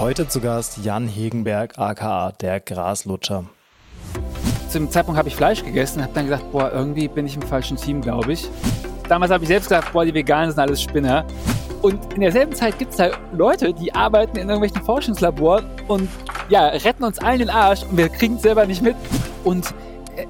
Heute zu Gast Jan Hegenberg, aka der Graslutscher. Zum Zeitpunkt habe ich Fleisch gegessen und habe dann gedacht, boah, irgendwie bin ich im falschen Team, glaube ich. Damals habe ich selbst gedacht, boah, die Veganen sind alles Spinner. Und in derselben Zeit gibt es da Leute, die arbeiten in irgendwelchen Forschungslaboren und ja, retten uns allen den Arsch und wir kriegen es selber nicht mit. Und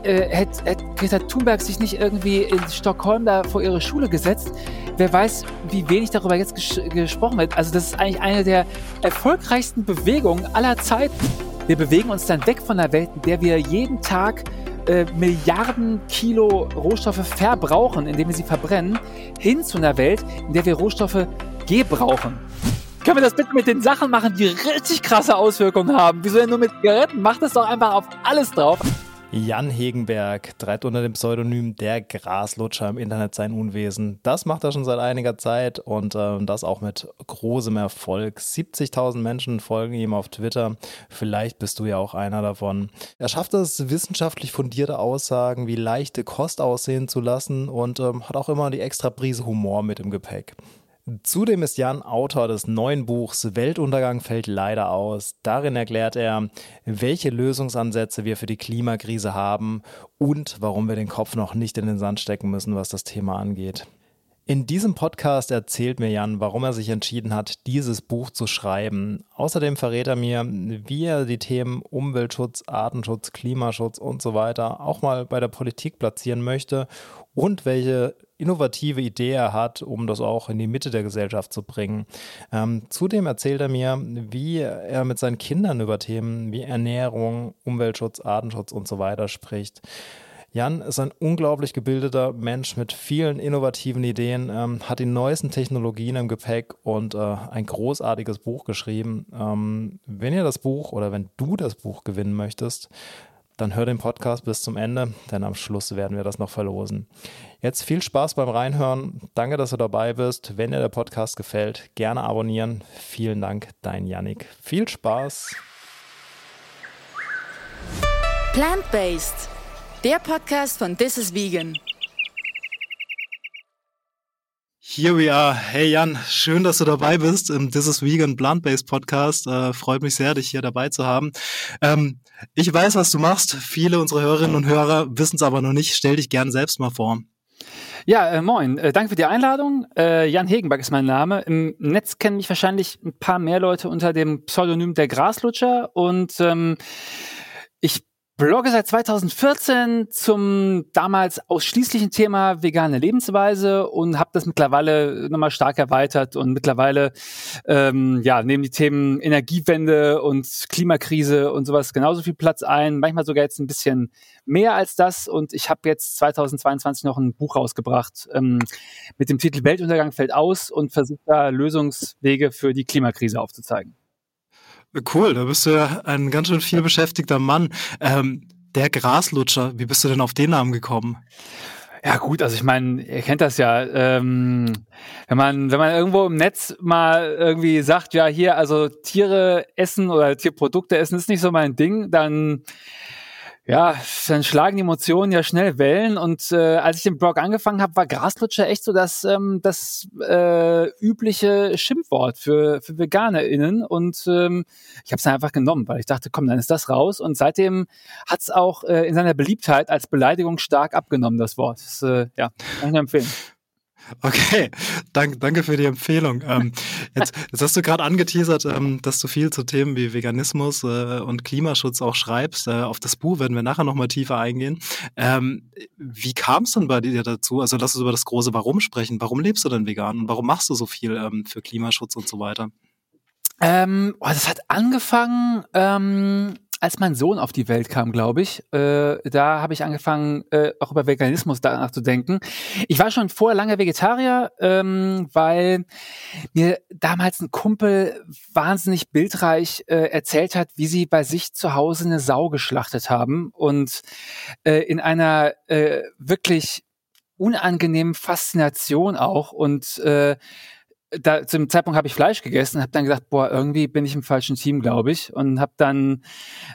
äh, hätte, hätte Greta Thunberg sich nicht irgendwie in Stockholm da vor ihre Schule gesetzt, wer weiß, wie wenig darüber jetzt ges gesprochen wird. Also das ist eigentlich eine der erfolgreichsten Bewegungen aller Zeiten. Wir bewegen uns dann weg von der Welt, in der wir jeden Tag äh, Milliarden Kilo Rohstoffe verbrauchen, indem wir sie verbrennen, hin zu einer Welt, in der wir Rohstoffe gebrauchen. Können wir das bitte mit den Sachen machen, die richtig krasse Auswirkungen haben? Wieso denn nur mit Zigaretten? Macht das doch einfach auf alles drauf. Jan Hegenberg treibt unter dem Pseudonym der Graslutscher im Internet sein Unwesen. Das macht er schon seit einiger Zeit und äh, das auch mit großem Erfolg. 70.000 Menschen folgen ihm auf Twitter. Vielleicht bist du ja auch einer davon. Er schafft es, wissenschaftlich fundierte Aussagen wie leichte Kost aussehen zu lassen und ähm, hat auch immer die extra Prise Humor mit im Gepäck. Zudem ist Jan Autor des neuen Buchs Weltuntergang fällt leider aus. Darin erklärt er, welche Lösungsansätze wir für die Klimakrise haben und warum wir den Kopf noch nicht in den Sand stecken müssen, was das Thema angeht. In diesem Podcast erzählt mir Jan, warum er sich entschieden hat, dieses Buch zu schreiben. Außerdem verrät er mir, wie er die Themen Umweltschutz, Artenschutz, Klimaschutz und so weiter auch mal bei der Politik platzieren möchte und welche innovative Idee hat, um das auch in die Mitte der Gesellschaft zu bringen. Ähm, zudem erzählt er mir, wie er mit seinen Kindern über Themen wie Ernährung, Umweltschutz, Artenschutz und so weiter spricht. Jan ist ein unglaublich gebildeter Mensch mit vielen innovativen Ideen, ähm, hat die neuesten Technologien im Gepäck und äh, ein großartiges Buch geschrieben. Ähm, wenn ihr das Buch oder wenn du das Buch gewinnen möchtest, dann hör den Podcast bis zum Ende, denn am Schluss werden wir das noch verlosen. Jetzt viel Spaß beim Reinhören. Danke, dass du dabei bist. Wenn dir der Podcast gefällt, gerne abonnieren. Vielen Dank, dein Yannick. Viel Spaß. Plant-Based, der Podcast von This is Vegan. Here we are. Hey Jan, schön, dass du dabei bist im This is Vegan Plant-Based Podcast. Äh, freut mich sehr, dich hier dabei zu haben. Ähm, ich weiß, was du machst. Viele unserer Hörerinnen und Hörer wissen es aber noch nicht. Stell dich gern selbst mal vor. Ja, äh, moin. Äh, danke für die Einladung. Äh, Jan Hegenberg ist mein Name. Im Netz kennen mich wahrscheinlich ein paar mehr Leute unter dem Pseudonym der Graslutscher und ähm, ich blogge seit 2014 zum damals ausschließlichen Thema vegane Lebensweise und habe das mittlerweile nochmal stark erweitert und mittlerweile ähm, ja nehmen die Themen Energiewende und Klimakrise und sowas genauso viel Platz ein, manchmal sogar jetzt ein bisschen mehr als das und ich habe jetzt 2022 noch ein Buch rausgebracht ähm, mit dem Titel Weltuntergang fällt aus und versucht da Lösungswege für die Klimakrise aufzuzeigen. Cool, da bist du ja ein ganz schön viel beschäftigter Mann. Ähm, der Graslutscher, wie bist du denn auf den Namen gekommen? Ja gut, also ich meine, ihr kennt das ja. Ähm, wenn man wenn man irgendwo im Netz mal irgendwie sagt, ja hier also Tiere essen oder Tierprodukte essen ist nicht so mein Ding, dann ja, dann schlagen die Emotionen ja schnell Wellen. Und äh, als ich den Blog angefangen habe, war Graslutscher echt so das, ähm, das äh, übliche Schimpfwort für, für VeganerInnen. Und ähm, ich habe es dann einfach genommen, weil ich dachte, komm, dann ist das raus. Und seitdem hat es auch äh, in seiner Beliebtheit als Beleidigung stark abgenommen, das Wort. Das, äh, ja, kann ich nur empfehlen. Okay, danke, danke für die Empfehlung. Ähm, jetzt, jetzt hast du gerade angeteasert, ähm, dass du viel zu Themen wie Veganismus äh, und Klimaschutz auch schreibst. Äh, auf das Buch werden wir nachher nochmal tiefer eingehen. Ähm, wie kam es denn bei dir dazu? Also lass uns über das große Warum sprechen. Warum lebst du denn vegan und warum machst du so viel ähm, für Klimaschutz und so weiter? Ähm, oh, das hat angefangen ähm, als mein Sohn auf die Welt kam, glaube ich, äh, da habe ich angefangen, äh, auch über Veganismus danach zu denken. Ich war schon vorher lange Vegetarier, ähm, weil mir damals ein Kumpel wahnsinnig bildreich äh, erzählt hat, wie sie bei sich zu Hause eine Sau geschlachtet haben und äh, in einer äh, wirklich unangenehmen Faszination auch und äh, da, zum Zeitpunkt habe ich Fleisch gegessen und habe dann gesagt, boah, irgendwie bin ich im falschen Team, glaube ich. Und habe dann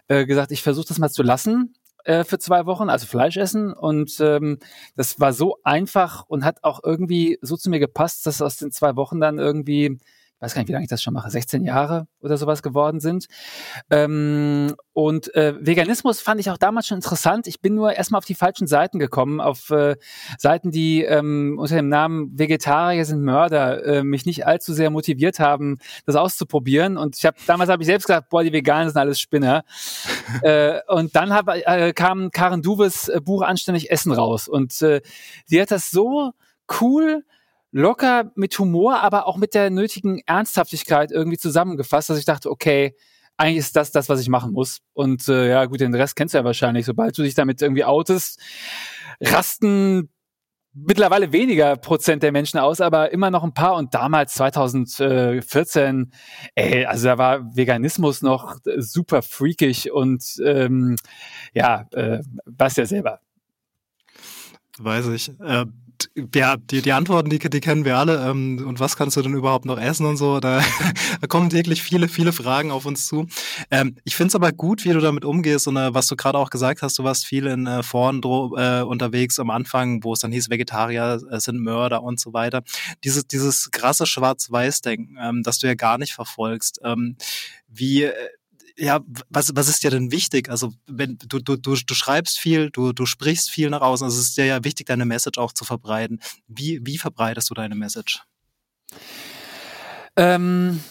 äh, gesagt, ich versuche das mal zu lassen äh, für zwei Wochen, also Fleisch essen. Und ähm, das war so einfach und hat auch irgendwie so zu mir gepasst, dass aus den zwei Wochen dann irgendwie weiß gar nicht, wie lange ich das schon mache, 16 Jahre oder sowas geworden sind. Ähm, und äh, Veganismus fand ich auch damals schon interessant. Ich bin nur erstmal auf die falschen Seiten gekommen, auf äh, Seiten, die ähm, unter dem Namen Vegetarier sind Mörder äh, mich nicht allzu sehr motiviert haben, das auszuprobieren. Und ich habe damals habe ich selbst gesagt, boah, die Veganen sind alles Spinner. äh, und dann hab, äh, kam Karen Duves äh, Buch Anständig Essen raus. Und äh, die hat das so cool locker mit Humor, aber auch mit der nötigen Ernsthaftigkeit irgendwie zusammengefasst, dass ich dachte, okay, eigentlich ist das das, was ich machen muss. Und äh, ja, gut, den Rest kennst du ja wahrscheinlich. Sobald du dich damit irgendwie outest, rasten mittlerweile weniger Prozent der Menschen aus, aber immer noch ein paar. Und damals, 2014, ey, also da war Veganismus noch super freakig und ähm, ja, äh, was ja selber. Weiß ich. Äh, ja, die, die Antworten, die, die kennen wir alle. Ähm, und was kannst du denn überhaupt noch essen und so? Da, da kommen täglich viele, viele Fragen auf uns zu. Ähm, ich finde es aber gut, wie du damit umgehst und äh, was du gerade auch gesagt hast, du warst viel in äh, Foren äh, unterwegs am Anfang, wo es dann hieß, Vegetarier äh, sind Mörder und so weiter. Dieses, dieses krasse Schwarz-Weiß-Denken, ähm, das du ja gar nicht verfolgst. Ähm, wie äh, ja, was, was ist dir denn wichtig? Also, wenn du, du, du, du schreibst viel, du, du sprichst viel nach außen, also es ist dir ja wichtig, deine Message auch zu verbreiten. Wie, wie verbreitest du deine Message? Ähm,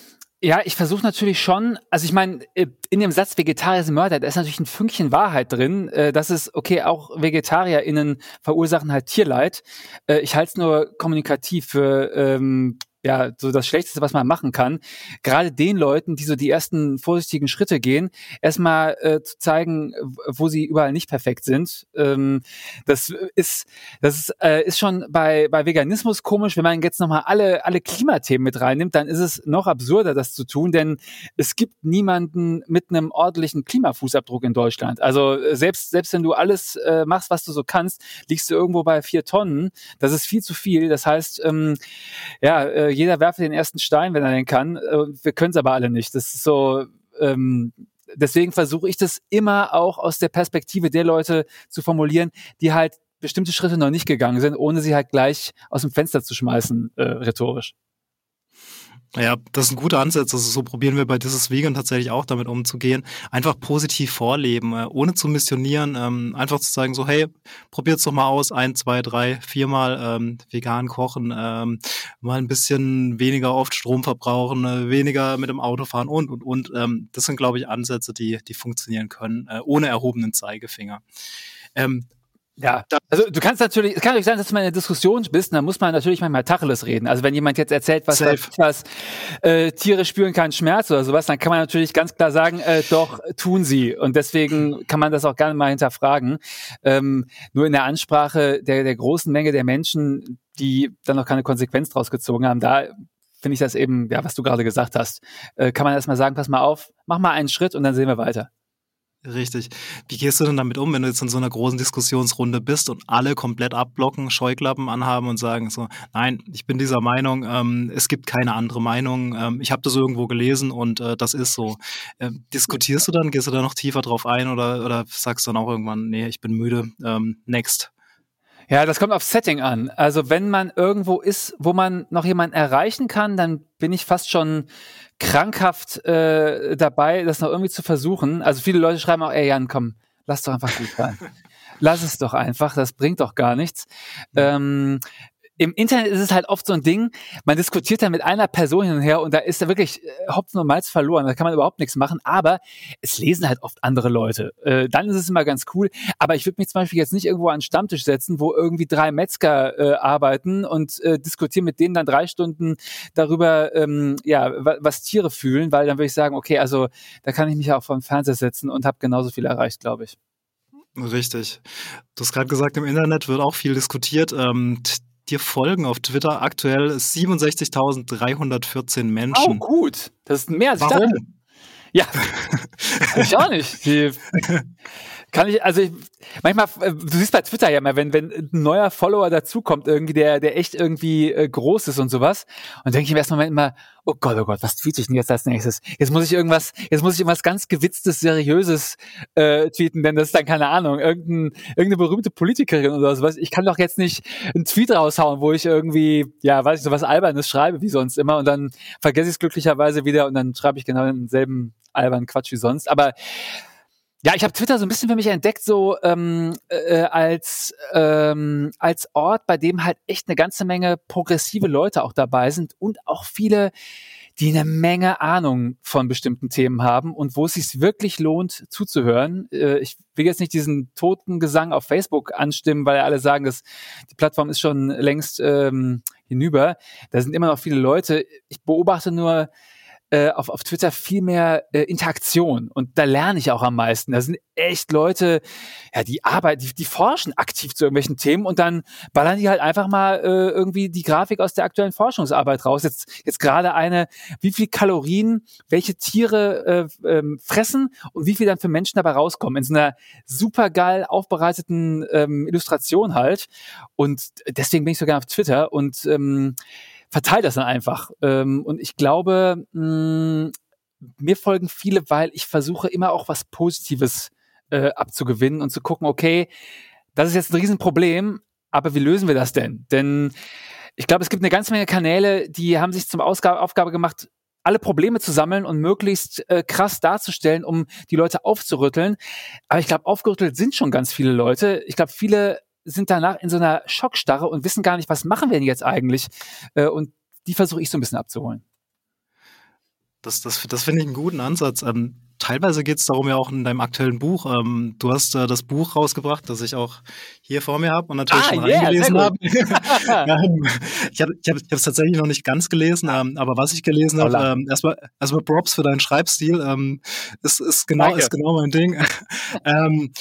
ja, ich versuche natürlich schon, also ich meine, äh, in dem Satz Vegetarier sind Mörder, da ist natürlich ein Fünkchen Wahrheit drin. Äh, das ist, okay, auch VegetarierInnen verursachen halt Tierleid. Äh, ich halte es nur kommunikativ für ähm, ja, so das Schlechteste, was man machen kann. Gerade den Leuten, die so die ersten vorsichtigen Schritte gehen, erstmal äh, zu zeigen, wo sie überall nicht perfekt sind. Ähm, das ist, das ist, äh, ist schon bei, bei Veganismus komisch. Wenn man jetzt nochmal alle, alle Klimathemen mit reinnimmt, dann ist es noch absurder, das zu tun, denn es gibt niemanden mit einem ordentlichen Klimafußabdruck in Deutschland. Also äh, selbst, selbst wenn du alles äh, machst, was du so kannst, liegst du irgendwo bei vier Tonnen. Das ist viel zu viel. Das heißt, ähm, ja, äh, jeder werfe den ersten Stein, wenn er den kann. Äh, wir können es aber alle nicht. Das ist so, ähm, deswegen versuche ich das immer auch aus der Perspektive der Leute zu formulieren, die halt bestimmte Schritte noch nicht gegangen sind, ohne sie halt gleich aus dem Fenster zu schmeißen, äh, rhetorisch. Ja, das ist ein guter Ansatz. Also so probieren wir bei dieses Vegan tatsächlich auch damit umzugehen. Einfach positiv vorleben, äh, ohne zu missionieren. Ähm, einfach zu sagen, so, hey, probiert's doch mal aus, ein, zwei, drei, viermal ähm, vegan kochen, ähm, mal ein bisschen weniger oft Strom verbrauchen, äh, weniger mit dem Auto fahren und, und, und. Ähm, das sind, glaube ich, Ansätze, die, die funktionieren können, äh, ohne erhobenen Zeigefinger. Ähm, ja, also du kannst natürlich, es kann natürlich sein, dass du mal in einer Diskussion bist, und dann muss man natürlich manchmal Tacheles reden. Also wenn jemand jetzt erzählt, was, was, was äh, Tiere spüren keinen Schmerz oder sowas, dann kann man natürlich ganz klar sagen, äh, doch, tun sie. Und deswegen kann man das auch gerne mal hinterfragen. Ähm, nur in der Ansprache der, der großen Menge der Menschen, die dann noch keine Konsequenz draus gezogen haben, da finde ich das eben, ja, was du gerade gesagt hast, äh, kann man erstmal sagen, pass mal auf, mach mal einen Schritt und dann sehen wir weiter. Richtig. Wie gehst du denn damit um, wenn du jetzt in so einer großen Diskussionsrunde bist und alle komplett abblocken, Scheuklappen anhaben und sagen so, nein, ich bin dieser Meinung, ähm, es gibt keine andere Meinung, ähm, ich habe das irgendwo gelesen und äh, das ist so. Ähm, diskutierst du dann, gehst du da noch tiefer drauf ein oder, oder sagst du dann auch irgendwann, nee, ich bin müde, ähm, next? Ja, das kommt auf Setting an. Also wenn man irgendwo ist, wo man noch jemanden erreichen kann, dann bin ich fast schon krankhaft äh, dabei, das noch irgendwie zu versuchen. Also viele Leute schreiben auch, ey Jan, komm, lass doch einfach gut sein. lass es doch einfach, das bringt doch gar nichts. Ähm, im Internet ist es halt oft so ein Ding, man diskutiert da mit einer Person hin und her und da ist da wirklich äh, Hopfen und Malz verloren, da kann man überhaupt nichts machen, aber es lesen halt oft andere Leute. Äh, dann ist es immer ganz cool, aber ich würde mich zum Beispiel jetzt nicht irgendwo an den Stammtisch setzen, wo irgendwie drei Metzger äh, arbeiten und äh, diskutieren mit denen dann drei Stunden darüber, ähm, ja, was Tiere fühlen, weil dann würde ich sagen, okay, also da kann ich mich auch vor den Fernseher setzen und habe genauso viel erreicht, glaube ich. Richtig. Du hast gerade gesagt, im Internet wird auch viel diskutiert. Ähm, dir folgen auf Twitter aktuell 67.314 Menschen. Oh, gut. Das ist mehr als Warum? ich dachte. Ja, ich auch nicht. Die, Kann ich, also ich, manchmal, äh, du siehst bei Twitter ja mal, wenn, wenn ein neuer Follower dazukommt, irgendwie, der, der echt irgendwie äh, groß ist und sowas. Und denke ich im ersten Moment immer, oh Gott, oh Gott, was tweete ich denn jetzt als nächstes? Jetzt muss ich irgendwas, jetzt muss ich irgendwas ganz gewitztes, seriöses äh, tweeten, denn das ist dann keine Ahnung, irgendein, irgendeine berühmte Politikerin oder sowas. Ich kann doch jetzt nicht einen Tweet raushauen, wo ich irgendwie, ja, weiß ich, so was Albernes schreibe wie sonst immer und dann vergesse ich es glücklicherweise wieder und dann schreibe ich genau denselben albernen Quatsch wie sonst. Aber ja, ich habe Twitter so ein bisschen für mich entdeckt, so ähm, äh, als ähm, als Ort, bei dem halt echt eine ganze Menge progressive Leute auch dabei sind und auch viele, die eine Menge Ahnung von bestimmten Themen haben und wo es sich wirklich lohnt zuzuhören. Äh, ich will jetzt nicht diesen toten Gesang auf Facebook anstimmen, weil alle sagen, dass die Plattform ist schon längst ähm, hinüber. Da sind immer noch viele Leute. Ich beobachte nur äh, auf, auf Twitter viel mehr äh, Interaktion und da lerne ich auch am meisten. Da sind echt Leute, ja, die arbeiten, die, die forschen aktiv zu irgendwelchen Themen und dann ballern die halt einfach mal äh, irgendwie die Grafik aus der aktuellen Forschungsarbeit raus. Jetzt, jetzt gerade eine, wie viel Kalorien welche Tiere äh, ähm, fressen und wie viel dann für Menschen dabei rauskommen. In so einer super geil aufbereiteten ähm, Illustration halt. Und deswegen bin ich so gerne auf Twitter und ähm, verteilt das dann einfach. Ähm, und ich glaube, mh, mm, mir folgen viele, weil ich versuche immer auch was Positives äh, abzugewinnen und zu gucken, okay, das ist jetzt ein Riesenproblem, aber wie lösen wir das denn? Denn ich glaube, es gibt eine ganze Menge Kanäle, die haben sich zum Ausgabe, Aufgabe gemacht, alle Probleme zu sammeln und möglichst äh, krass darzustellen, um die Leute aufzurütteln. Aber ich glaube, aufgerüttelt sind schon ganz viele Leute. Ich glaube, viele sind danach in so einer Schockstarre und wissen gar nicht, was machen wir denn jetzt eigentlich? Äh, und die versuche ich so ein bisschen abzuholen. Das, das, das finde ich einen guten Ansatz. Ähm, teilweise geht es darum ja auch in deinem aktuellen Buch. Ähm, du hast äh, das Buch rausgebracht, das ich auch hier vor mir habe und natürlich ah, schon yeah, eingelesen habe. ich habe ich hab, ich tatsächlich noch nicht ganz gelesen, ähm, aber was ich gelesen habe, ähm, erstmal, erstmal Props für deinen Schreibstil. Ähm, ist, ist, genau, ist genau mein Ding. ähm,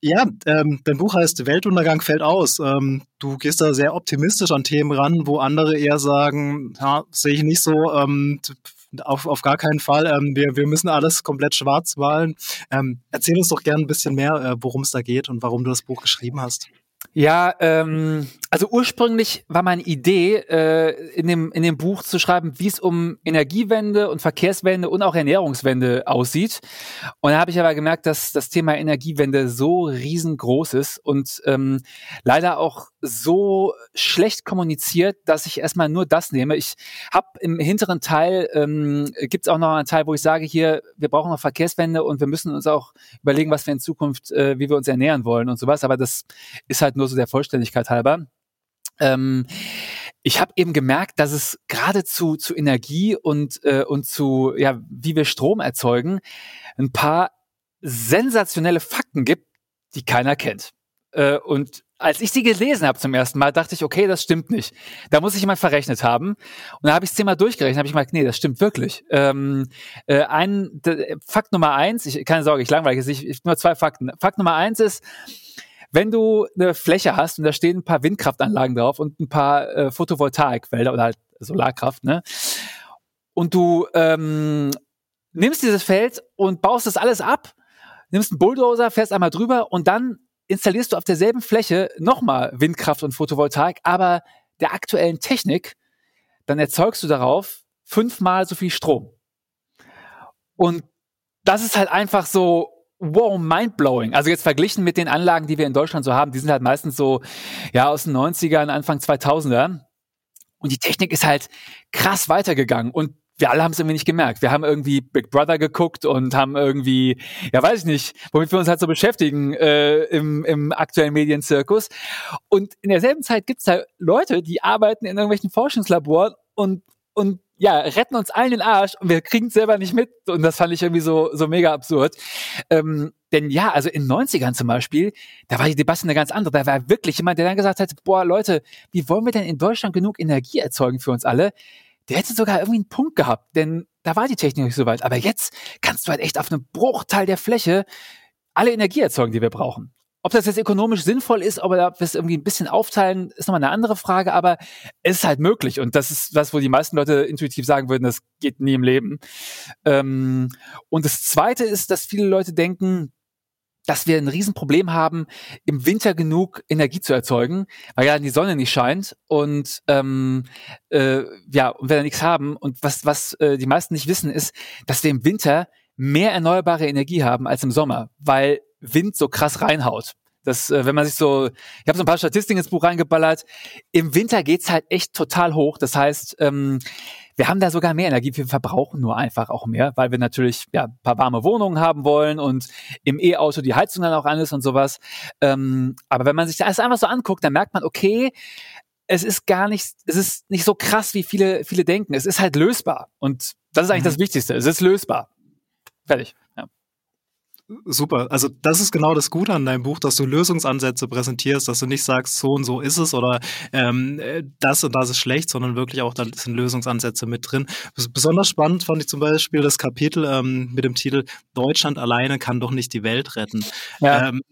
ja, ähm, dein Buch heißt Weltuntergang fällt aus. Ähm, du gehst da sehr optimistisch an Themen ran, wo andere eher sagen, ja, sehe ich nicht so. Auf, auf gar keinen Fall. Ähm, wir, wir müssen alles komplett schwarz malen. Ähm, erzähl uns doch gerne ein bisschen mehr, äh, worum es da geht und warum du das Buch geschrieben hast. Ja, ähm, also ursprünglich war meine Idee, äh, in, dem, in dem Buch zu schreiben, wie es um Energiewende und Verkehrswende und auch Ernährungswende aussieht. Und da habe ich aber gemerkt, dass das Thema Energiewende so riesengroß ist und ähm, leider auch so schlecht kommuniziert, dass ich erstmal nur das nehme. Ich habe im hinteren Teil, ähm, gibt es auch noch einen Teil, wo ich sage, hier, wir brauchen noch Verkehrswende und wir müssen uns auch überlegen, was wir in Zukunft, äh, wie wir uns ernähren wollen und sowas. Aber das ist halt nur so der Vollständigkeit halber. Ähm, ich habe eben gemerkt, dass es gerade zu, zu Energie und, äh, und zu, ja, wie wir Strom erzeugen, ein paar sensationelle Fakten gibt, die keiner kennt. Äh, und als ich sie gelesen habe zum ersten Mal, dachte ich, okay, das stimmt nicht. Da muss sich jemand verrechnet haben. Und da habe ich es zehnmal durchgerechnet, habe ich gemerkt, nee, das stimmt wirklich. Ähm, äh, ein, Fakt Nummer eins, ich, keine Sorge, ich langweile es nicht, nur zwei Fakten. Fakt Nummer eins ist, wenn du eine Fläche hast und da stehen ein paar Windkraftanlagen drauf und ein paar äh, Photovoltaikwälder oder halt Solarkraft, ne? Und du ähm, nimmst dieses Feld und baust das alles ab, nimmst einen Bulldozer, fährst einmal drüber und dann installierst du auf derselben Fläche nochmal Windkraft und Photovoltaik, aber der aktuellen Technik, dann erzeugst du darauf fünfmal so viel Strom. Und das ist halt einfach so, wow, mindblowing. Also jetzt verglichen mit den Anlagen, die wir in Deutschland so haben, die sind halt meistens so, ja, aus den 90ern, Anfang 2000er. Und die Technik ist halt krass weitergegangen. Und wir alle haben es irgendwie nicht gemerkt. Wir haben irgendwie Big Brother geguckt und haben irgendwie, ja weiß ich nicht, womit wir uns halt so beschäftigen äh, im, im aktuellen Medienzirkus. Und in derselben Zeit gibt es da Leute, die arbeiten in irgendwelchen Forschungslaboren und, und ja, retten uns allen den Arsch und wir kriegen es selber nicht mit. Und das fand ich irgendwie so, so mega absurd. Ähm, denn ja, also in 90ern zum Beispiel, da war die Debatte eine ganz andere. Da war wirklich jemand, der dann gesagt hat, boah, Leute, wie wollen wir denn in Deutschland genug Energie erzeugen für uns alle? Der hätte sogar irgendwie einen Punkt gehabt, denn da war die Technik nicht so weit. Aber jetzt kannst du halt echt auf einem Bruchteil der Fläche alle Energie erzeugen, die wir brauchen. Ob das jetzt ökonomisch sinnvoll ist, ob wir das irgendwie ein bisschen aufteilen, ist nochmal eine andere Frage, aber es ist halt möglich. Und das ist was, wo die meisten Leute intuitiv sagen würden, das geht nie im Leben. Ähm, und das Zweite ist, dass viele Leute denken, dass wir ein Riesenproblem haben, im Winter genug Energie zu erzeugen, weil ja die Sonne nicht scheint und ähm, äh, ja, und wir da nichts haben. Und was, was äh, die meisten nicht wissen, ist, dass wir im Winter mehr erneuerbare Energie haben als im Sommer, weil Wind so krass reinhaut. Das, äh, wenn man sich so, ich habe so ein paar Statistiken ins Buch reingeballert. Im Winter geht's halt echt total hoch. Das heißt, ähm, wir haben da sogar mehr Energie, wir verbrauchen nur einfach auch mehr, weil wir natürlich ja ein paar warme Wohnungen haben wollen und im E-Auto die Heizung dann auch an ist und sowas. Ähm, aber wenn man sich das einfach so anguckt, dann merkt man, okay, es ist gar nicht, es ist nicht so krass, wie viele, viele denken. Es ist halt lösbar. Und das ist eigentlich mhm. das Wichtigste. Es ist lösbar. Fertig. Super. Also das ist genau das Gute an deinem Buch, dass du Lösungsansätze präsentierst, dass du nicht sagst, so und so ist es oder ähm, das und das ist schlecht, sondern wirklich auch, da sind Lösungsansätze mit drin. Besonders spannend fand ich zum Beispiel das Kapitel ähm, mit dem Titel Deutschland alleine kann doch nicht die Welt retten. Ja. Ähm,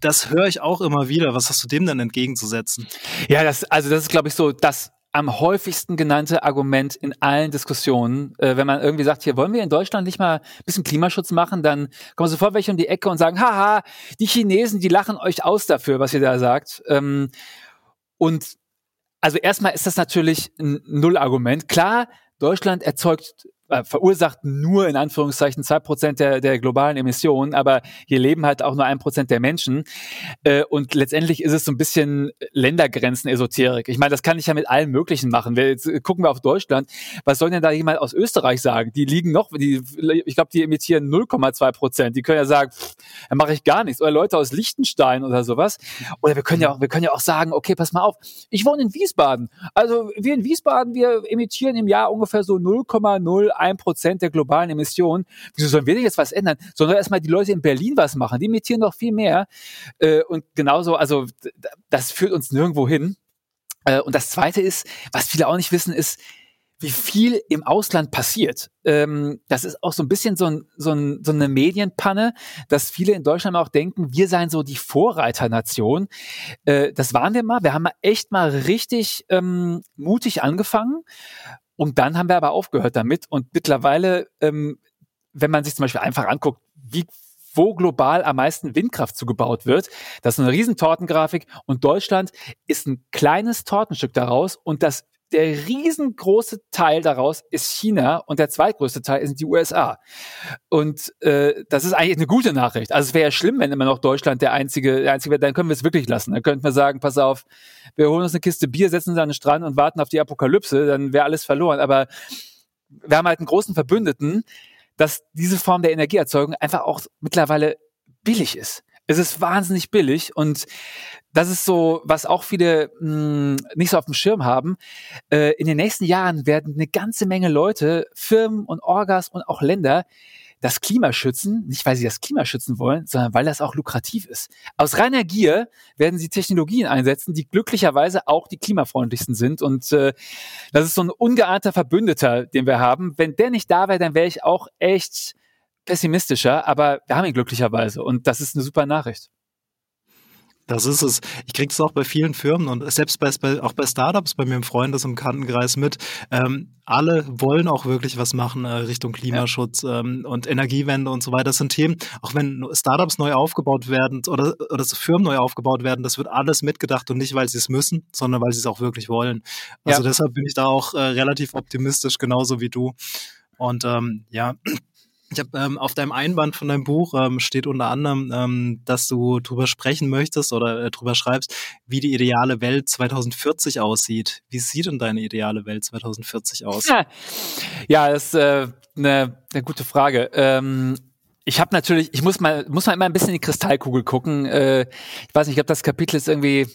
das höre ich auch immer wieder. Was hast du dem denn entgegenzusetzen? Ja, das, also das ist, glaube ich, so das am häufigsten genannte Argument in allen Diskussionen. Äh, wenn man irgendwie sagt, hier wollen wir in Deutschland nicht mal ein bisschen Klimaschutz machen, dann kommen sofort welche um die Ecke und sagen, haha, die Chinesen, die lachen euch aus dafür, was ihr da sagt. Ähm, und also erstmal ist das natürlich ein Nullargument. Klar, Deutschland erzeugt äh, verursacht nur in Anführungszeichen zwei Prozent der, der globalen Emissionen, aber hier leben halt auch nur ein Prozent der Menschen. Äh, und letztendlich ist es so ein bisschen Ländergrenzen-Esoterik. Ich meine, das kann ich ja mit allen möglichen machen. Wir, jetzt gucken wir auf Deutschland. Was soll denn da jemand aus Österreich sagen? Die liegen noch, die, ich glaube, die emittieren 0,2 Prozent. Die können ja sagen, dann mache ich gar nichts. Oder Leute aus Liechtenstein oder sowas. Oder wir können ja auch, wir können ja auch sagen, okay, pass mal auf. Ich wohne in Wiesbaden. Also wir in Wiesbaden, wir emittieren im Jahr ungefähr so 0,0 ein Prozent der globalen Emissionen. Wieso sollen wir denn jetzt was ändern? Sondern erstmal die Leute in Berlin was machen. Die emittieren doch viel mehr. Äh, und genauso, also das führt uns nirgendwo hin. Äh, und das Zweite ist, was viele auch nicht wissen, ist, wie viel im Ausland passiert. Ähm, das ist auch so ein bisschen so, ein, so, ein, so eine Medienpanne, dass viele in Deutschland auch denken, wir seien so die Vorreiternation. Äh, das waren wir mal. Wir haben echt mal richtig ähm, mutig angefangen und dann haben wir aber aufgehört damit. Und mittlerweile, ähm, wenn man sich zum Beispiel einfach anguckt, wie wo global am meisten Windkraft zugebaut wird. Das ist eine Riesentortengrafik und Deutschland ist ein kleines Tortenstück daraus und das der riesengroße Teil daraus ist China und der zweitgrößte Teil sind die USA. Und äh, das ist eigentlich eine gute Nachricht. Also es wäre ja schlimm, wenn immer noch Deutschland der einzige, der einzige wäre, dann können wir es wirklich lassen. Dann könnten wir sagen, pass auf, wir holen uns eine Kiste Bier, setzen uns an den Strand und warten auf die Apokalypse, dann wäre alles verloren. Aber wir haben halt einen großen Verbündeten, dass diese Form der Energieerzeugung einfach auch mittlerweile billig ist. Es ist wahnsinnig billig und das ist so, was auch viele mh, hm, nicht so auf dem Schirm haben. Äh, in den nächsten Jahren werden eine ganze Menge Leute, Firmen und Orgas und auch Länder das Klima schützen, nicht weil sie das Klima schützen wollen, sondern weil das auch lukrativ ist. Aus reiner Gier werden sie Technologien einsetzen, die glücklicherweise auch die klimafreundlichsten sind. Und äh, das ist so ein ungeahnter Verbündeter, den wir haben. Wenn der nicht da wäre, dann wäre ich auch echt pessimistischer, aber wir haben ihn glücklicherweise und das ist eine super Nachricht. Das ist es. Ich kriege es auch bei vielen Firmen und selbst bei, auch bei Startups bei mir im Freundes- und Bekanntenkreis mit. Ähm, alle wollen auch wirklich was machen äh, Richtung Klimaschutz ja. ähm, und Energiewende und so weiter. Das sind Themen, auch wenn Startups neu aufgebaut werden oder, oder so Firmen neu aufgebaut werden, das wird alles mitgedacht und nicht, weil sie es müssen, sondern weil sie es auch wirklich wollen. Also ja. deshalb bin ich da auch äh, relativ optimistisch, genauso wie du. Und ähm, ja, ich habe ähm, auf deinem Einband von deinem Buch ähm, steht unter anderem, ähm, dass du drüber sprechen möchtest oder äh, drüber schreibst, wie die ideale Welt 2040 aussieht. Wie sieht denn deine ideale Welt 2040 aus? Ja, das ist äh, eine, eine gute Frage. Ähm, ich habe natürlich, ich muss mal, muss mal immer ein bisschen in die Kristallkugel gucken. Äh, ich weiß nicht, ich glaube, das Kapitel ist irgendwie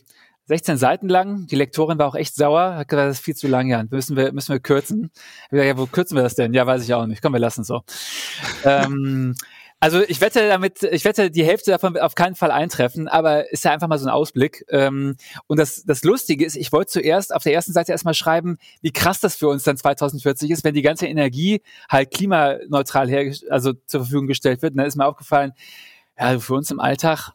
16 Seiten lang. Die Lektorin war auch echt sauer, hat gesagt, das ist viel zu lang, ja. Müssen wir, müssen wir kürzen. Ich gesagt, ja, wo kürzen wir das denn? Ja, weiß ich auch nicht. Komm, wir lassen so. ähm, also ich wette damit, ich wette, die Hälfte davon wird auf keinen Fall eintreffen, aber ist ja einfach mal so ein Ausblick. Ähm, und das, das Lustige ist, ich wollte zuerst auf der ersten Seite erstmal schreiben, wie krass das für uns dann 2040 ist, wenn die ganze Energie halt klimaneutral her, also zur Verfügung gestellt wird. Und dann ist mir aufgefallen, ja, für uns im Alltag,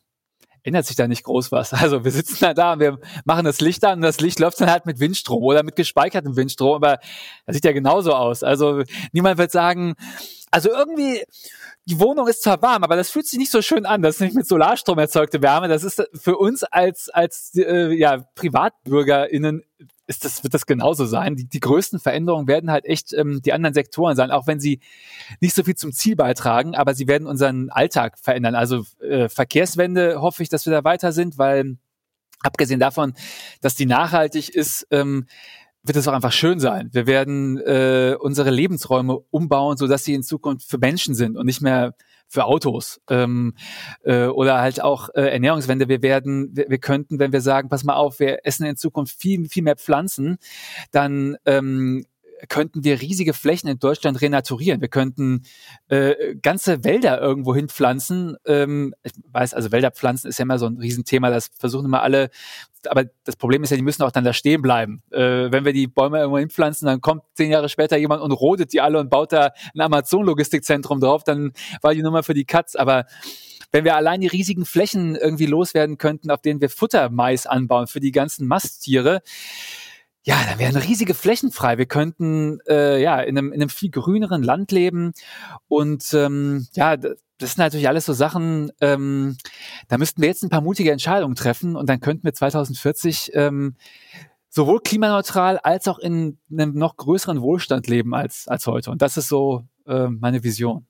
ändert sich da nicht groß was. Also wir sitzen da da und wir machen das Licht an und das Licht läuft dann halt mit Windstrom oder mit gespeichertem Windstrom, aber das sieht ja genauso aus. Also niemand wird sagen, also irgendwie die Wohnung ist zwar warm, aber das fühlt sich nicht so schön an. Das ist nicht mit Solarstrom erzeugte Wärme. Das ist für uns als, als äh, ja, PrivatbürgerInnen ist das, wird das genauso sein. Die, die größten Veränderungen werden halt echt ähm, die anderen Sektoren sein, auch wenn sie nicht so viel zum Ziel beitragen, aber sie werden unseren Alltag verändern. Also äh, Verkehrswende hoffe ich, dass wir da weiter sind, weil abgesehen davon, dass die nachhaltig ist, ähm, wird es auch einfach schön sein. Wir werden äh, unsere Lebensräume umbauen, so dass sie in Zukunft für Menschen sind und nicht mehr für Autos ähm, äh, oder halt auch äh, Ernährungswende. Wir werden, wir, wir könnten, wenn wir sagen, pass mal auf, wir essen in Zukunft viel, viel mehr Pflanzen, dann ähm, könnten wir riesige Flächen in Deutschland renaturieren. Wir könnten äh, ganze Wälder irgendwo hinpflanzen. Ähm, ich weiß, also Wälder pflanzen ist ja immer so ein Riesenthema. Das versuchen immer alle. Aber das Problem ist ja, die müssen auch dann da stehen bleiben. Äh, wenn wir die Bäume irgendwo hinpflanzen, dann kommt zehn Jahre später jemand und rodet die alle und baut da ein Amazon-Logistikzentrum drauf, dann war die Nummer für die Katz. Aber wenn wir allein die riesigen Flächen irgendwie loswerden könnten, auf denen wir Futtermais anbauen für die ganzen Masttiere, ja, dann wären riesige Flächen frei. Wir könnten äh, ja in einem, in einem viel grüneren Land leben. Und ähm, ja, das sind natürlich alles so Sachen, ähm, da müssten wir jetzt ein paar mutige Entscheidungen treffen und dann könnten wir 2040 ähm, sowohl klimaneutral als auch in einem noch größeren Wohlstand leben als, als heute. Und das ist so äh, meine Vision.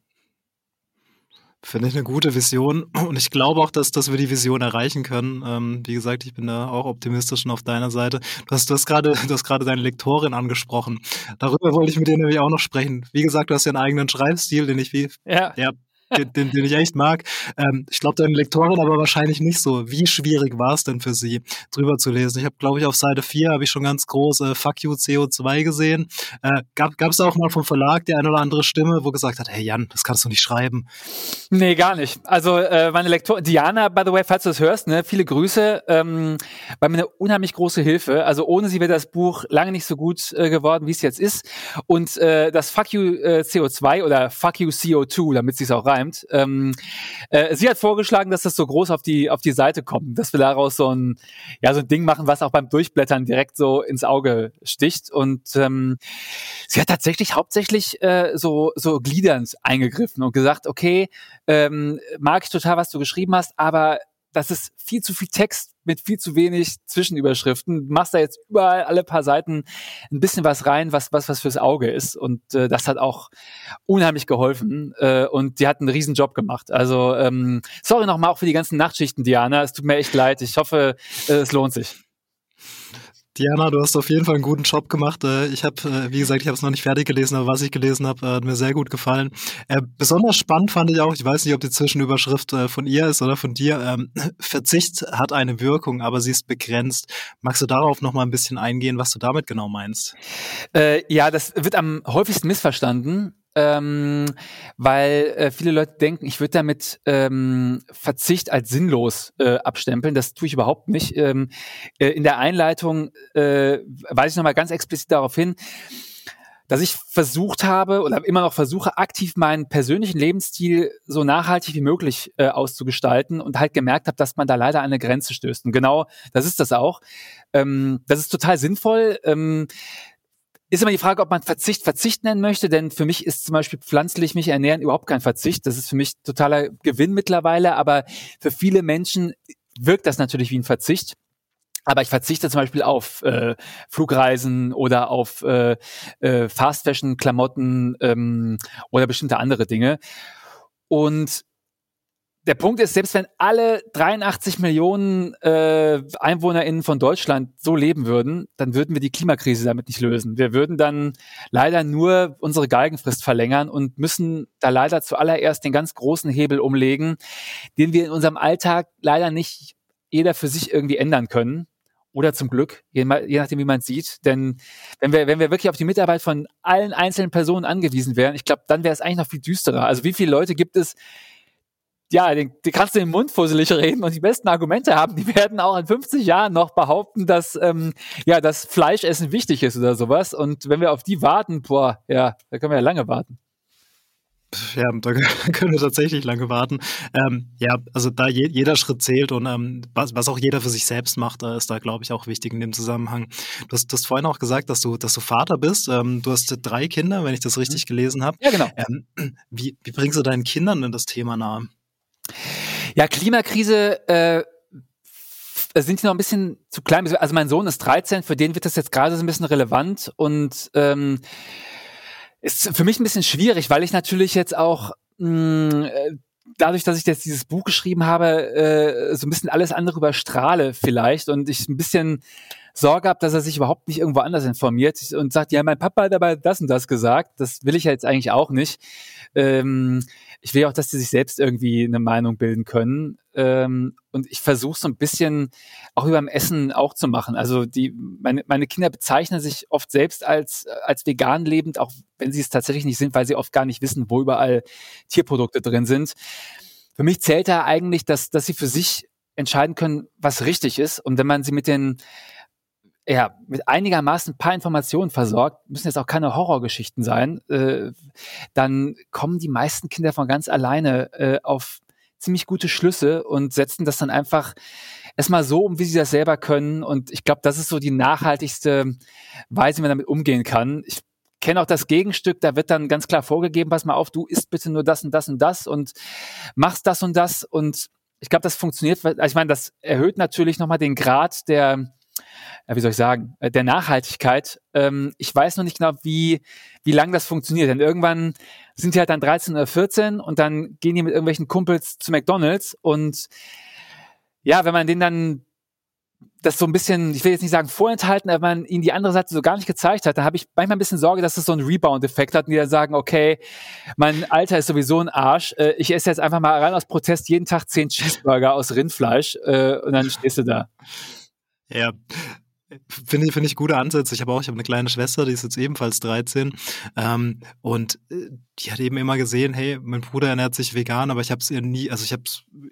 Finde ich eine gute Vision und ich glaube auch, dass, dass wir die Vision erreichen können. Ähm, wie gesagt, ich bin da auch optimistisch und auf deiner Seite. Du hast, du hast gerade, du hast gerade deine Lektorin angesprochen. Darüber wollte ich mit dir nämlich auch noch sprechen. Wie gesagt, du hast ja einen eigenen Schreibstil, den ich wie, ja. ja den, den, ich echt mag. Ähm, ich glaube, deine Lektorin aber wahrscheinlich nicht so. Wie schwierig war es denn für sie, drüber zu lesen? Ich habe, glaube ich, auf Seite 4 habe ich schon ganz groß äh, Fuck you CO2 gesehen. Äh, gab es auch mal vom Verlag die eine oder andere Stimme, wo gesagt hat, hey Jan, das kannst du nicht schreiben? Nee, gar nicht. Also äh, meine Lektorin, Diana, by the way, falls du das hörst, ne, viele Grüße, ähm, war mir eine unheimlich große Hilfe. Also ohne sie wäre das Buch lange nicht so gut äh, geworden, wie es jetzt ist. Und äh, das Fuck you äh, CO2 oder Fuck you CO2, damit sie es auch rein gereimt. Ähm, äh, sie hat vorgeschlagen, dass das so groß auf die auf die Seite kommt, dass wir daraus so ein ja so ein Ding machen, was auch beim Durchblättern direkt so ins Auge sticht. Und ähm, sie hat tatsächlich hauptsächlich äh, so so gliedernd eingegriffen und gesagt, okay, ähm, mag ich total, was du geschrieben hast, aber das ist viel zu viel Text mit viel zu wenig Zwischenüberschriften. Du machst da jetzt überall alle paar Seiten ein bisschen was rein, was was was fürs Auge ist und äh, das hat auch unheimlich geholfen äh, und die hat einen riesen Job gemacht. Also ähm, sorry nochmal auch für die ganzen Nachtschichten, Diana. Es tut mir echt leid. Ich hoffe, äh, es lohnt sich. Diana, du hast auf jeden Fall einen guten Job gemacht. Äh, ich habe, äh, wie gesagt, ich habe es noch nicht fertig gelesen, aber was ich gelesen habe, hat mir sehr gut gefallen. Äh, besonders spannend fand ich auch, ich weiß nicht, ob die Zwischenüberschrift von ihr ist oder von dir, ähm, Verzicht hat eine Wirkung, aber sie ist begrenzt. Magst du darauf noch mal ein bisschen eingehen, was du damit genau meinst? Äh, ja, das wird am häufigsten missverstanden ähm, weil äh, viele Leute denken, ich würde damit ähm, Verzicht als sinnlos äh, abstempeln. Das tue ich überhaupt nicht. Ähm, äh, in der Einleitung äh, weise ich nochmal ganz explizit darauf hin, dass ich versucht habe oder immer noch versuche, aktiv meinen persönlichen Lebensstil so nachhaltig wie möglich äh, auszugestalten und halt gemerkt habe, dass man da leider an eine Grenze stößt. Und genau das ist das auch. Ähm, das ist total sinnvoll. Ähm, ist immer die Frage, ob man Verzicht Verzicht nennen möchte, denn für mich ist zum Beispiel pflanzlich mich ernähren überhaupt kein Verzicht. Das ist für mich totaler Gewinn mittlerweile, aber für viele Menschen wirkt das natürlich wie ein Verzicht. Aber ich verzichte zum Beispiel auf äh, Flugreisen oder auf äh, äh, Fast Fashion Klamotten ähm, oder bestimmte andere Dinge. Und der Punkt ist, selbst wenn alle 83 Millionen äh, EinwohnerInnen von Deutschland so leben würden, dann würden wir die Klimakrise damit nicht lösen. Wir würden dann leider nur unsere Galgenfrist verlängern und müssen da leider zuallererst den ganz großen Hebel umlegen, den wir in unserem Alltag leider nicht jeder für sich irgendwie ändern können. Oder zum Glück, je, je nachdem, wie man sieht. Denn wenn wir, wenn wir wirklich auf die Mitarbeit von allen einzelnen Personen angewiesen wären, ich glaube, dann wäre es eigentlich noch viel düsterer. Also wie viele Leute gibt es, ja, den, den kannst du im Mund fusselig reden und die besten Argumente haben, die werden auch in 50 Jahren noch behaupten, dass ähm, ja das Fleischessen wichtig ist oder sowas. Und wenn wir auf die warten, boah, ja, da können wir ja lange warten. Ja, da können wir tatsächlich lange warten. Ähm, ja, also da je, jeder Schritt zählt und ähm, was, was auch jeder für sich selbst macht, äh, ist da, glaube ich, auch wichtig in dem Zusammenhang. Du hast, du hast vorhin auch gesagt, dass du, dass du Vater bist. Ähm, du hast drei Kinder, wenn ich das richtig mhm. gelesen habe. Ja, genau. Ähm, wie, wie bringst du deinen Kindern denn das Thema nahe? Ja, Klimakrise äh, sind die noch ein bisschen zu klein. Also mein Sohn ist 13, für den wird das jetzt gerade so ein bisschen relevant und ähm, ist für mich ein bisschen schwierig, weil ich natürlich jetzt auch mh, hm, äh, dadurch, dass ich jetzt dieses Buch geschrieben habe, äh, so ein bisschen alles andere überstrahle vielleicht und ich ein bisschen Sorge habe, dass er sich überhaupt nicht irgendwo anders informiert und sagt, ja, mein Papa hat dabei das und das gesagt. Das will ich ja jetzt eigentlich auch nicht. Ähm, ich will auch, dass die sich selbst irgendwie eine Meinung bilden können. Ähm, und ich versuche so ein bisschen auch über dem Essen auch zu machen. Also die, meine, meine Kinder bezeichnen sich oft selbst als, als vegan lebend, auch wenn sie es tatsächlich nicht sind, weil sie oft gar nicht wissen, wo überall Tierprodukte drin sind. Für mich zählt da eigentlich, dass, dass sie für sich entscheiden können, was richtig ist. Und wenn man sie mit den ja, mit einigermaßen ein paar Informationen versorgt, müssen jetzt auch keine Horrorgeschichten sein, äh, dann kommen die meisten Kinder von ganz alleine äh, auf ziemlich gute Schlüsse und setzen das dann einfach erstmal so um, wie sie das selber können. Und ich glaube, das ist so die nachhaltigste Weise, wie man damit umgehen kann. Ich kenne auch das Gegenstück, da wird dann ganz klar vorgegeben, pass mal auf, du isst bitte nur das und das und das und machst das und das. Und ich glaube, das funktioniert, also ich meine, das erhöht natürlich nochmal den Grad der wie soll ich sagen, äh, der Nachhaltigkeit. Ähm, ich weiß noch nicht genau, wie, wie lang das funktioniert. Denn irgendwann sind die halt dann 13 oder 14 und dann gehen die mit irgendwelchen Kumpels zu McDonalds und ja, wenn man denen dann das so ein bisschen, ich will jetzt nicht sagen vorenthalten, aber man ihnen die andere Seite so gar nicht gezeigt hat, dann habe ich manchmal ein bisschen Sorge, dass das so einen Rebound-Effekt hat und die dann sagen, okay, mein Alter ist sowieso ein Arsch, äh, ich esse jetzt einfach mal rein aus Protest jeden Tag zehn Cheeseburger aus Rindfleisch äh, und dann stehst du da. Ja, Finde finde ich gute Ansätze. Ich habe auch, ich habe eine kleine Schwester, die ist jetzt ebenfalls 13. Ähm, und äh, die hat eben immer gesehen, hey, mein Bruder ernährt sich vegan, aber ich habe es ihr nie, also ich habe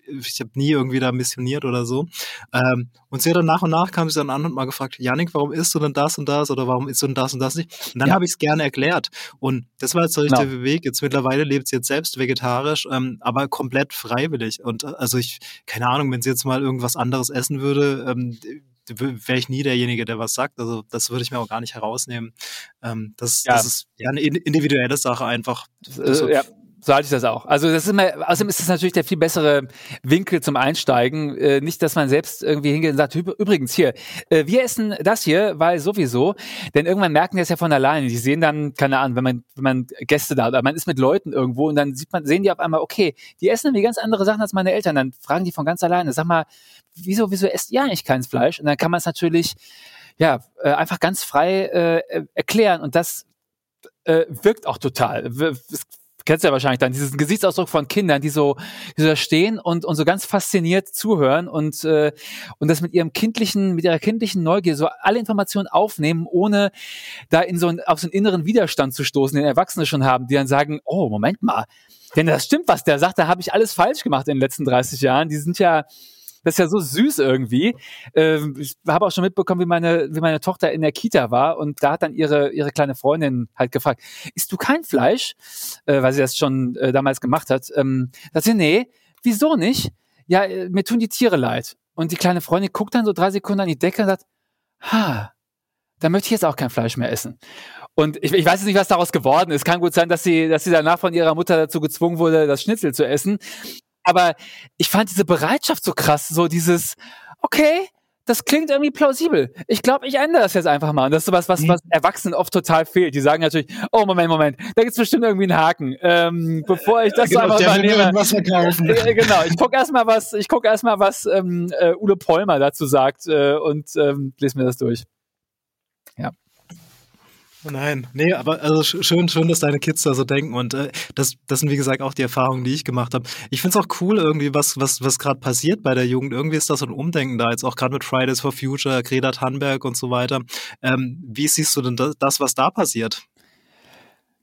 ich hab nie irgendwie da missioniert oder so. Ähm, und sie hat dann nach und nach kam sie dann an und mal gefragt, Janik, warum isst du denn das und das oder warum isst du denn das und das nicht? Und dann ja. habe ich es gerne erklärt. Und das war jetzt der richtige genau. Weg. Jetzt mittlerweile lebt sie jetzt selbst vegetarisch, ähm, aber komplett freiwillig. Und äh, also ich, keine Ahnung, wenn sie jetzt mal irgendwas anderes essen würde, ähm, wäre ich nie derjenige, der was sagt. Also das würde ich mir auch gar nicht herausnehmen. Ähm, das, ja. das ist ja eine individuelle Sache einfach. Also, ja, so halte ich das auch. Also das ist immer, außerdem ist das natürlich der viel bessere Winkel zum Einsteigen. Äh, nicht, dass man selbst irgendwie hingeht und sagt, übrigens hier, äh, wir essen das hier, weil sowieso. Denn irgendwann merken die das ja von alleine. Die sehen dann, keine Ahnung, wenn man, wenn man Gäste da, oder man ist mit Leuten irgendwo und dann sieht man, sehen die auf einmal, okay, die essen irgendwie ganz andere Sachen als meine Eltern. Dann fragen die von ganz alleine, sag mal, wieso, wieso esst ihr eigentlich kein Fleisch? Und dann kann man es natürlich, ja, äh, einfach ganz frei äh, erklären und das äh, wirkt auch total. Es kennst du ja wahrscheinlich dann, diesen Gesichtsausdruck von Kindern, die so, die so da stehen und, und so ganz fasziniert zuhören und, äh, und das mit ihrem kindlichen, mit ihrer kindlichen Neugier so alle Informationen aufnehmen, ohne da in so einen, auf so einen inneren Widerstand zu stoßen, den Erwachsene schon haben, die dann sagen, oh, Moment mal, wenn das stimmt, was der sagt, da habe ich alles falsch gemacht in den letzten 30 Jahren. Die sind ja, das ist ja so süß irgendwie. Ähm, ich habe auch schon mitbekommen, wie meine, wie meine Tochter in der Kita war und da hat dann ihre, ihre kleine Freundin halt gefragt, isst du kein Fleisch? Äh, weil sie das schon äh, damals gemacht hat. Ähm, da sie, nee, wieso nicht? Ja, äh, mir tun die Tiere leid. Und die kleine Freundin guckt dann so drei Sekunden an die Decke und sagt, ha, da möchte ich jetzt auch kein Fleisch mehr essen. Und ich, ich weiß jetzt nicht, was daraus geworden ist. Kann gut sein, dass sie, dass sie danach von ihrer Mutter dazu gezwungen wurde, das Schnitzel zu essen. Aber ich fand diese Bereitschaft so krass, so dieses, okay, das klingt irgendwie plausibel. Ich glaube, ich ändere das jetzt einfach mal. Und das ist sowas, was, was Erwachsenen oft total fehlt. Die sagen natürlich, oh Moment, Moment, da gibt's bestimmt irgendwie einen Haken. Ähm, bevor ich das genau, so einfach übernehme. Was verkaufen. Äh, genau, ich gucke erstmal was, ich gucke erstmal, was ähm, äh, Ulle Polmer dazu sagt äh, und ähm, lese mir das durch. Ja. Nein, nee, aber also schön, schön, dass deine Kids da so denken und äh, das, das sind wie gesagt auch die Erfahrungen, die ich gemacht habe. Ich finde es auch cool irgendwie, was, was, was gerade passiert bei der Jugend. Irgendwie ist das so ein Umdenken da, jetzt auch gerade mit Fridays for Future, Greta Thunberg und so weiter. Ähm, wie siehst du denn das, das, was da passiert?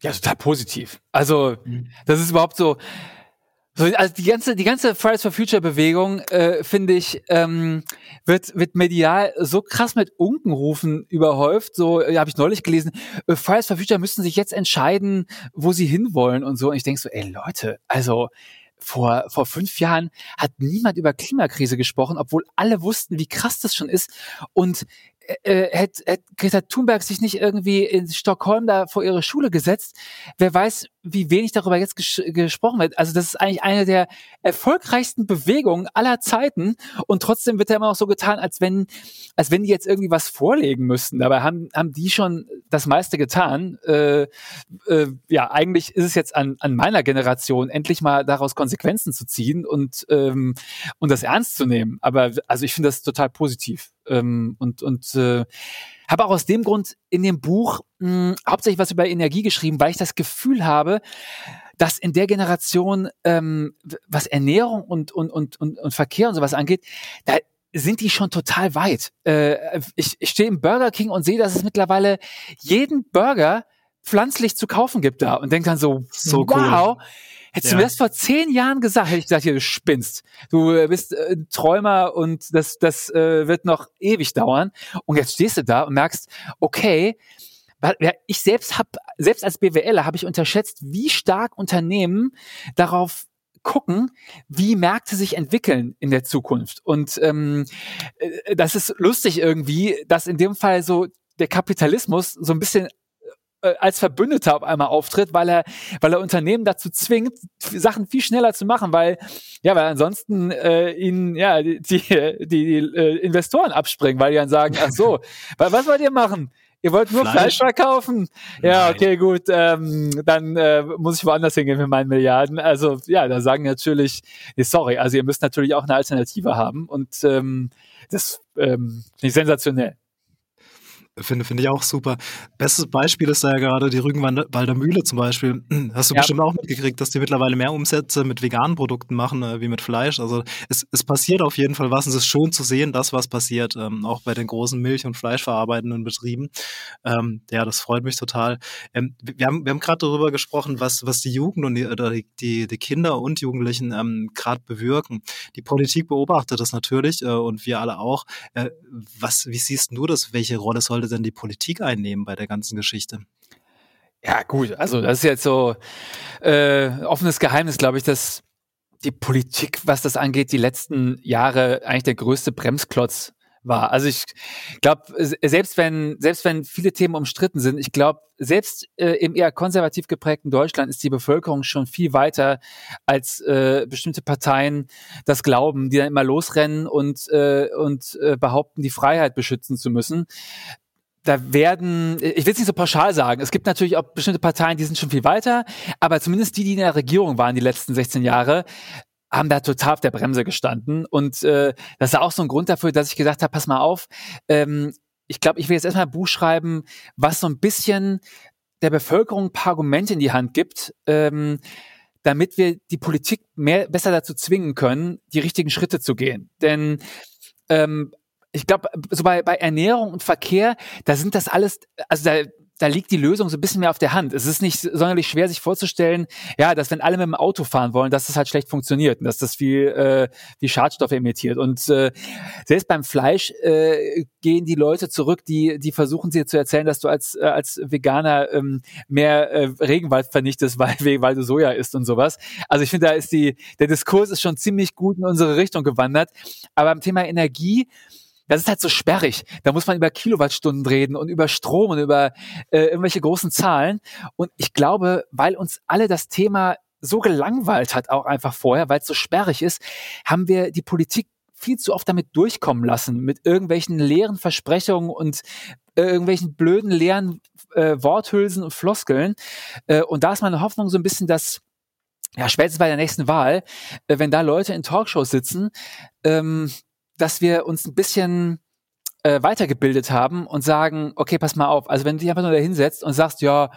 Ja, total positiv. Also, mhm. das ist überhaupt so, Also die ganze, die ganze Fridays for Future Bewegung, äh, finde ich, ähm, wird, wird medial so krass mit Unkenrufen überhäuft. So äh, habe ich neulich gelesen, äh, Fridays for Future müssten sich jetzt entscheiden, wo sie hinwollen und so. Und ich denke so, ey Leute, also vor, vor fünf Jahren hat niemand über Klimakrise gesprochen, obwohl alle wussten, wie krass das schon ist. Und äh, hätte, hätte Greta Thunberg sich nicht irgendwie in Stockholm da vor ihre Schule gesetzt, wer weiß, wie wenig darüber jetzt ges gesprochen wird. Also das ist eigentlich eine der erfolgreichsten Bewegungen aller Zeiten und trotzdem wird ja immer noch so getan, als wenn, als wenn die jetzt irgendwie was vorlegen müssten. Dabei haben, haben die schon das meiste getan. Äh, äh, ja, eigentlich ist es jetzt an, an meiner Generation, endlich mal daraus Konsequenzen zu ziehen und, ähm, und das ernst zu nehmen. Aber also ich finde das total positiv. Ähm, und und äh, habe auch aus dem Grund in dem Buch mh, hauptsächlich was über Energie geschrieben, weil ich das Gefühl habe, dass in der Generation, ähm, was Ernährung und, und, und, und, und Verkehr und sowas angeht, da sind die schon total weit. Äh, ich, ich stehe im Burger King und sehe, dass es mittlerweile jeden Burger pflanzlich zu kaufen gibt da und denke dann so, so wow, cool. Hättest ja. du mir das vor zehn Jahren gesagt, hätte ich gesagt, hier, du spinnst. Du äh, bist äh, ein Träumer und das, das äh, wird noch ewig dauern. Und jetzt stehst du da und merkst, okay, ich selbst habe, selbst als BWLer habe ich unterschätzt, wie stark Unternehmen darauf gucken, wie Märkte sich entwickeln in der Zukunft. Und ähm, äh, das ist lustig irgendwie, dass in dem Fall so der Kapitalismus so ein bisschen äh, als Verbündeter auf einmal auftritt, weil er, weil er Unternehmen dazu zwingt, Sachen viel schneller zu machen, weil ja, weil ansonsten äh, ihnen ja die die, die, äh, Investoren abspringen, weil die dann sagen, ach so, was wollt ihr machen? Ihr wollt nur Fleisch, Fleisch verkaufen? Nein. Ja, okay, gut. Ähm, dann äh, muss ich woanders hingehen mit meinen Milliarden. Also ja, da sagen natürlich, nee, sorry, also ihr müsst natürlich auch eine Alternative haben und ähm, das ähm, finde ich sensationell. Finde, finde ich auch super. Bestes Beispiel ist da ja gerade die Rügenwalder Mühle zum Beispiel. Hast du ja. bestimmt auch mitgekriegt, dass die mittlerweile mehr Umsätze mit veganen Produkten machen äh, wie mit Fleisch. Also es, es passiert auf jeden Fall was und es ist schon zu sehen, dass was passiert, ähm, auch bei den großen Milch- und Fleischverarbeitenden Betrieben. Ähm, ja, das freut mich total. Ähm, wir haben, wir haben gerade darüber gesprochen, was, was die Jugend und die, oder die, die, die Kinder und Jugendlichen ähm, gerade bewirken. Die Politik beobachtet das natürlich äh, und wir alle auch. Äh, was, wie siehst du das? Welche Rolle soll sollte denn die Politik einnehmen bei der ganzen Geschichte? Ja, gut, also das ist jetzt so äh, offenes Geheimnis, glaube ich, dass die Politik, was das angeht, die letzten Jahre eigentlich der größte Bremsklotz war. Also ich glaube, selbst wenn selbst wenn viele Themen umstritten sind, ich glaube, selbst äh, im eher konservativ geprägten Deutschland ist die Bevölkerung schon viel weiter als äh, bestimmte Parteien das glauben, die dann immer losrennen und äh, und äh, behaupten, die Freiheit beschützen zu müssen da werden, ich will es nicht so pauschal sagen, es gibt natürlich auch bestimmte Parteien, die sind schon viel weiter, aber zumindest die, die in der Regierung waren die letzten 16 Jahre, haben da total auf der Bremse gestanden. Und äh, das ist auch so ein Grund dafür, dass ich gesagt habe, pass mal auf, ähm, ich glaube, ich will jetzt erstmal ein Buch schreiben, was so ein bisschen der Bevölkerung ein paar Argumente in die Hand gibt, ähm, damit wir die Politik mehr besser dazu zwingen können, die richtigen Schritte zu gehen. Denn ähm, ich glaube, so bei, bei Ernährung und Verkehr, da sind das alles, also da, da liegt die Lösung so ein bisschen mehr auf der Hand. Es ist nicht sonderlich schwer, sich vorzustellen, ja, dass wenn alle mit dem Auto fahren wollen, dass das halt schlecht funktioniert und dass das viel, äh, viel Schadstoffe emittiert. Und äh, selbst beim Fleisch äh, gehen die Leute zurück, die, die versuchen dir zu erzählen, dass du als, äh, als Veganer ähm, mehr äh, Regenwald vernichtest, weil, weil du Soja isst und sowas. Also ich finde, da ist die, der Diskurs ist schon ziemlich gut in unsere Richtung gewandert. Aber beim Thema Energie, das ist halt so sperrig. Da muss man über Kilowattstunden reden und über Strom und über äh, irgendwelche großen Zahlen. Und ich glaube, weil uns alle das Thema so gelangweilt hat, auch einfach vorher, weil es so sperrig ist, haben wir die Politik viel zu oft damit durchkommen lassen, mit irgendwelchen leeren Versprechungen und äh, irgendwelchen blöden, leeren äh, Worthülsen und Floskeln. Äh, und da ist meine Hoffnung so ein bisschen, dass ja, spätestens bei der nächsten Wahl, äh, wenn da Leute in Talkshows sitzen, ähm, dass wir uns ein bisschen äh, weitergebildet haben und sagen, okay, pass mal auf, also wenn du dich einfach nur da hinsetzt und sagst, ja,